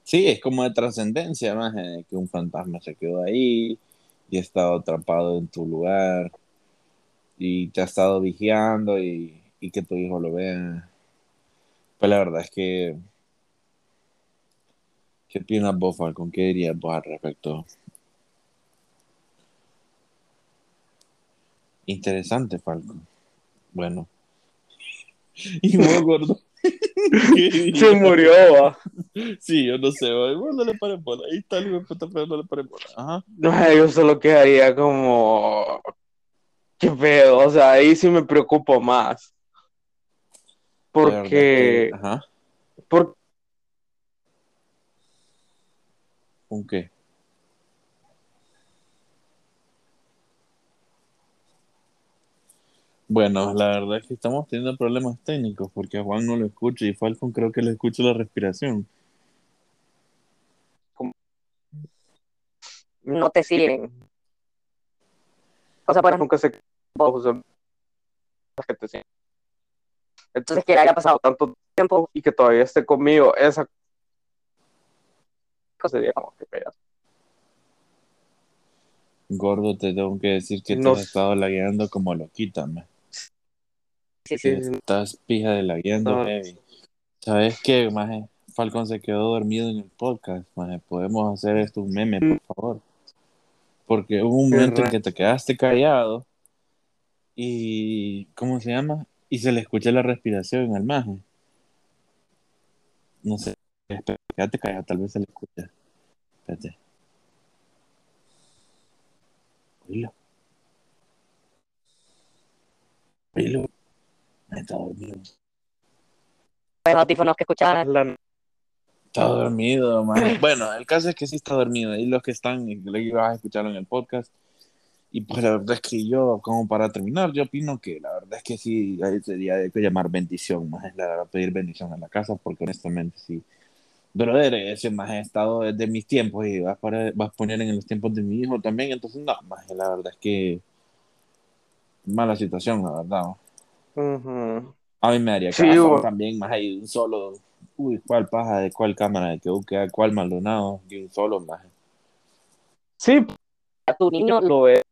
Sí, es como de trascendencia, más que un fantasma se quedó ahí y ha estado atrapado en tu lugar y te ha estado vigiando y, que tu hijo lo vea. Pues la verdad es que. ¿Qué opinas vos, Falcon? ¿Qué dirías vos al respecto? Interesante, Falcon. Bueno. Y muy gordo. Se murió, va. Sí, yo no sé, bueno, no le paren bola. Ahí está el pero no le paren bola. Ajá. No, yo solo quedaría como qué pedo, o sea, ahí sí me preocupo más. Porque. Ajá. Por... ¿Con qué? Bueno, la verdad es que estamos teniendo problemas técnicos porque a Juan no lo escucha y Falcon creo que le escucha la respiración. No te siguen. O sea, para nunca se entonces que haya pasado tanto tiempo y que todavía esté conmigo, esa cosa sería como que pegas. Gordo, te tengo que decir que no. te has estado lagueando como lo quítame. Sí, sí, Estás pija de lagueando, heavy. ¿Sabes qué, maje? Falcon se quedó dormido en el podcast, maje. Podemos hacer esto un meme, por favor. Porque hubo un momento en que te quedaste callado y ¿cómo se llama? Y se le escucha la respiración al maje. No sé, espérate callado, tal vez se le escucha. Espérate. Oílo. Está dormido. Los audífonos que escuchaban. Está dormido, man. Bueno, el caso es que sí está dormido. Y los que están, lo ibas a escuchar en el podcast, y pues la verdad es que yo, como para terminar, yo opino que la verdad es que sí, sería de que llamar bendición, más es la verdad, pedir bendición a la casa, porque honestamente sí. Brother, ese más estado desde mis tiempos y vas, para, vas a poner en los tiempos de mi hijo también, entonces no, más la verdad es que mala situación, la verdad. A mí me haría caso también, más hay un solo, uy, cuál paja, de cuál cámara, de que busque, cuál maldonado, de un solo, más. Sí, a tu niño lo ve.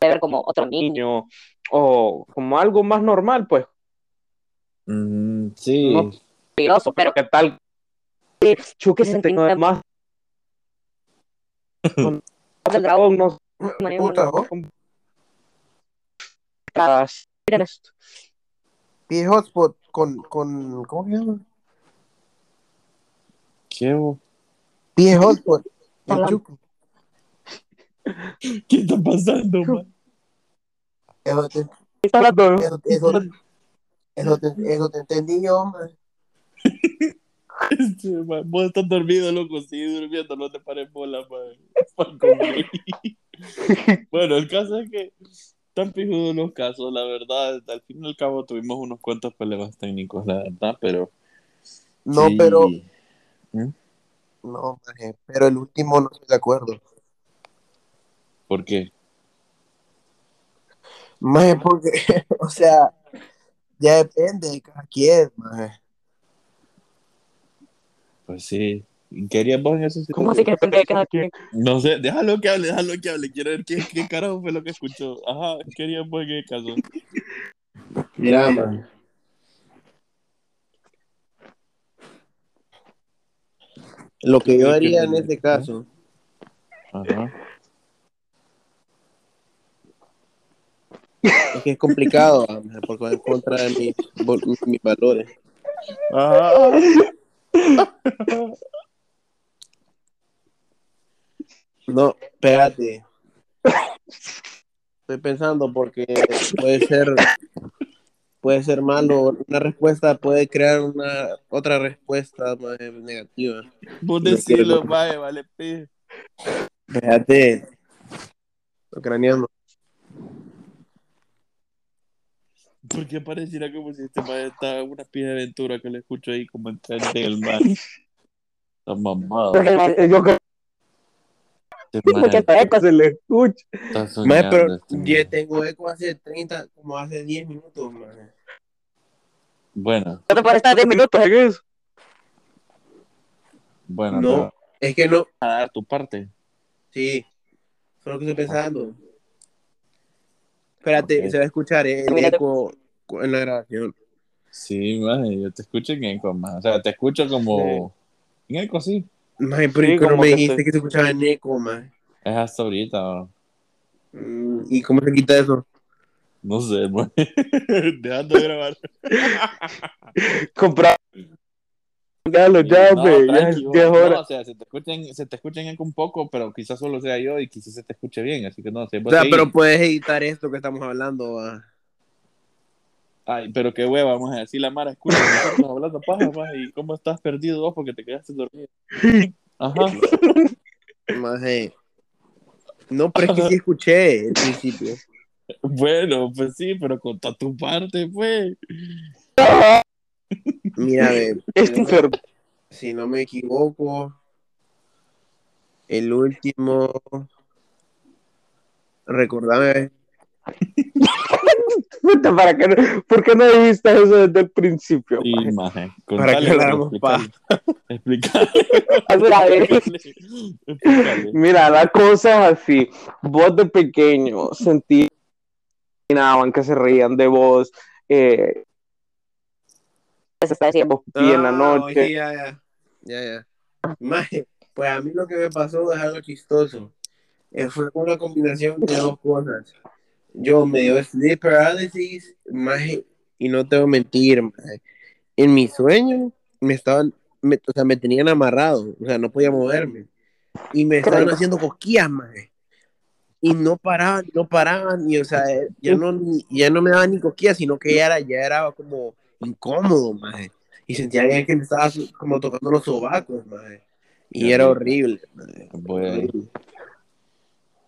De ver como otro niño. O como algo más normal, pues. Mm, sí. peligroso, pero ¿qué tal? Chuque se más. el dragón. no. Puta, Miren esto. Pie hotspot con, con. ¿Cómo se llama? ¿Qué? Pie hotspot. ¿Qué está pasando, man? Eso te, eso, eso, eso, te, eso te entendí yo, hombre. Este, vos estás dormido, loco, sigue durmiendo, no te pares bola, man. bueno, el caso es que están pijudos los casos, la verdad, al fin y al cabo tuvimos unos cuantos problemas técnicos, la verdad, pero... No, pero... ¿Mm? No, pero el último no estoy de acuerdo. ¿Por qué? Más porque, o sea, ya depende de cada quien, más. Pues sí. ¿Querías vos en eso? ¿Cómo así que cada quien? No sé, déjalo que hable, déjalo que hable. Quiero ver qué, qué carajo fue lo que escuchó. Ajá, querías vos en ese caso. Mira, man. Lo que yo haría en este caso. Ajá que es complicado, porque va en contra de mis, mis valores. No, espérate. Estoy pensando porque puede ser puede ser malo. Una respuesta puede crear una otra respuesta más negativa. Vos decirlo, vale, vale, Espérate. Ucraniano. Porque pareciera como si este madre está una pija de aventura que le escucho ahí como entrando en el mar. Está mamado. Yo creo que eco se le escucha. Pero este yo tengo eco hace 30, como hace 10 minutos, man. Bueno. ¿No te estar 10 minutos en eso? Bueno, no. Es que no. A dar tu parte. Sí. Fue lo que estoy pensando. Espérate, se va a escuchar eh, el eco en la grabación. Sí, man, yo te escucho en eco, más. O sea, te escucho como. En eco, sí. Más, pero sí, no me dijiste que se escuchaba en eco, man. Es hasta ahorita, mm, ¿Y cómo se quita eso? No sé, man. Dejando de grabar. Comprar. Dale, ya, no, ya, ya No, o sea, se te, escuchen, se te escuchen un poco, pero quizás solo sea yo y quizás se te escuche bien, así que no sé. O sea, pero puedes editar esto que estamos hablando. Ay, pero qué hueva, vamos a decir la Mara, escucha, estamos hablando paja, más, y cómo estás perdido vos porque te quedaste dormido. Ajá. Más, No, pero es que sí escuché el principio. Bueno, pues sí, pero conta tu parte, pues. Mira, si no me equivoco, el último. Recordame. ¿Para qué no, ¿Por qué no dijiste eso desde el principio? Sí, maje. Para que hablamos pa. Mira, la cosa es así. Vos de pequeño sentí que se reían de vos. Eh, se está diciendo en la noche. Ya, ya, ya, ya. pues a mí lo que me pasó es algo chistoso. Eh, fue una combinación de dos cosas. Yo me dio sleep paralysis, y no tengo que mentir, en mi sueño me estaban, o sea, me tenían amarrado, o sea, no podía moverme. Y me estaban haciendo cosquillas, maje y no paraban, no paraban, y o sea, ya no, ya no me daban ni cosquillas, sino que ya era, ya era como incómodo, maje. Y sentía que me estaba como tocando los sobacos, maje. Y era horrible, maje.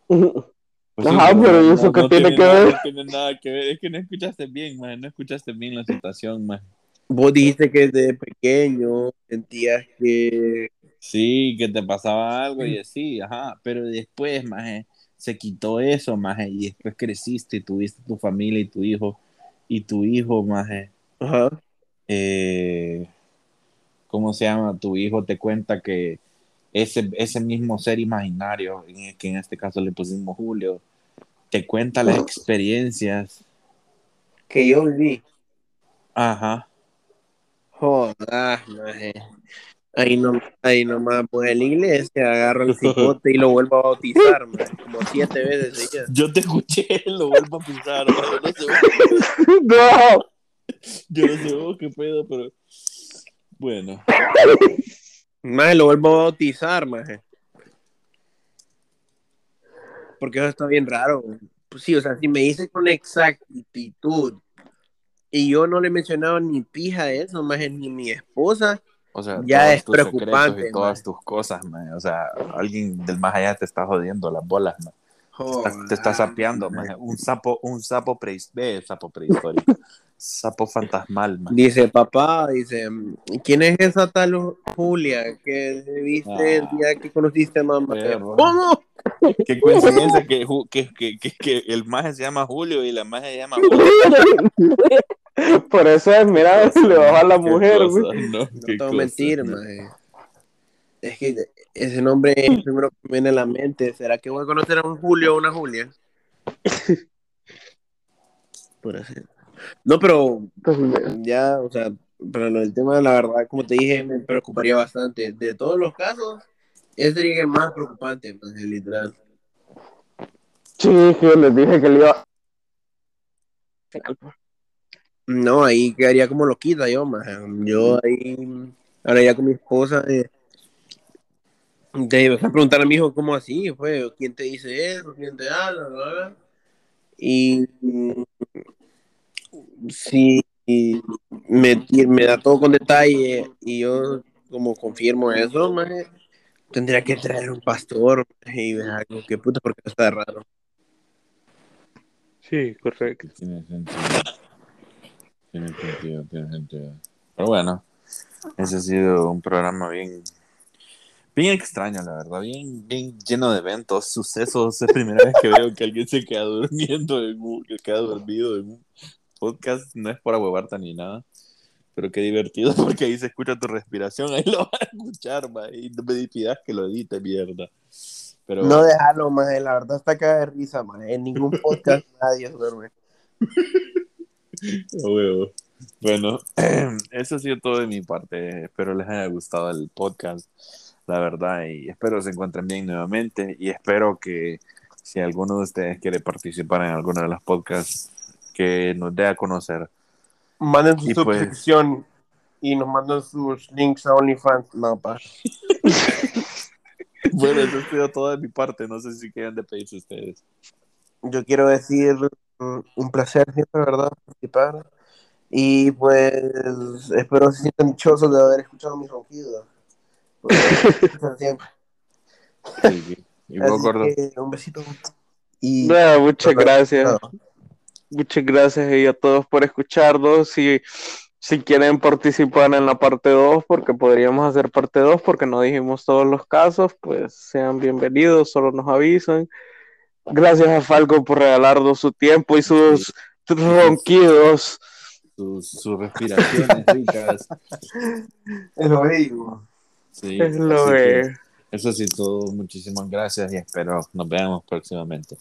Pues, Ajá, pero eso que tiene, que ver? No tiene nada que ver, es que no escuchaste bien, maje, no escuchaste bien la situación, maje. Vos dijiste que desde pequeño sentías que... Sí, que te pasaba algo y así, ajá, pero después, maje, se quitó eso, maje, y después creciste y tuviste tu familia y tu hijo, y tu hijo, maje, Ajá. Eh, ¿cómo se llama? Tu hijo te cuenta que ese, ese mismo ser imaginario, que en este caso le pusimos Julio, te cuenta las experiencias que yo viví. Ajá. Joder, maje. Ahí, no, ahí nomás, pues en la iglesia agarro el cipote y lo vuelvo a bautizar, como siete veces. Yo te escuché, lo vuelvo a pisar, no sé. no. Yo no sé vos qué pedo, pero bueno. Más lo vuelvo a bautizar, maje. Porque eso está bien raro. Pues sí, o sea, si me dices con exactitud y yo no le he mencionado ni pija de eso, más ni mi esposa, o sea, ya es preocupante. Y todas tus cosas, o sea, alguien del más allá te está jodiendo las bolas, te, está, sapeando, man. Un sapo, un sapo, sapo prehistórico. sapo fantasmal, man. Dice papá, dice, ¿quién es esa tal Julia que viste el ah. día que conociste a mamá? ¿Cómo? Qué coincidencia que, que, que, que, el maje se llama Julio y la maje se llama Julio. Por eso es, mira, le baja a la mujer. no, no te mentir, maje. Es que ese nombre es el primero que me viene a la mente. ¿Será que voy a conocer a un Julio o una Julia? Por así. No, pero ya, o sea, pero el tema, la verdad, como te dije, me preocuparía bastante. De todos los casos, ese sería el más preocupante, pues, literal. Sí, que les dije que le iba pues. No, ahí quedaría como loquita yo, más. Yo ahí, ahora ya con mi esposa, eh, te vas a preguntar a mi hijo cómo así, fue, quién te dice eso, quién te habla, bla, bla. Y si me, me da todo con detalle y yo como confirmo eso, tendría que traer un pastor y ver algo que puta porque está raro. Sí, correcto. Tiene sentido. Tiene sentido, tiene sentido. Pero bueno, ese ha sido un programa bien, bien extraño, la verdad, bien, bien lleno de eventos, sucesos. Es la primera vez que veo que alguien se queda durmiendo, en un, que queda dormido en un podcast. No es para huevarte ni nada, pero qué divertido porque ahí se escucha tu respiración, ahí lo vas a escuchar, ma, y no me pidas que lo edite, mierda. Pero, No dejarlo, más, la verdad está acá de risa, más. En ningún podcast nadie duerme. Huevo. Bueno, eso ha sido todo de mi parte. Espero les haya gustado el podcast, la verdad, y espero se encuentren bien nuevamente. Y espero que si alguno de ustedes quiere participar en alguno de los podcasts, que nos dé a conocer. Manden su Y pues- suscripción y nos mandan sus links a OnlyFans. No, pa. Bueno, eso ha sido todo de mi parte. No sé si quieren despedirse ustedes. Yo quiero decir mm, un placer siempre, ¿verdad? Participar. Y pues espero se sientan dichosos de haber escuchado mis ronquidos. Siempre. Sí, sí. Y vos, gordo. un besito. Y muchas gracias. No. Muchas gracias y a todos por escucharnos. Si, si quieren participar en la parte 2, porque podríamos hacer parte 2, porque no dijimos todos los casos, pues sean bienvenidos, solo nos avisan. Gracias a Falco por regalarnos su tiempo y sus ronquidos. Sus, sus respiraciones ricas. Es lo digo. Sí, Es lo que Eso sí, todo. Muchísimas gracias y espero nos veamos próximamente.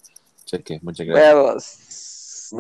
Cheque, muchas gracias.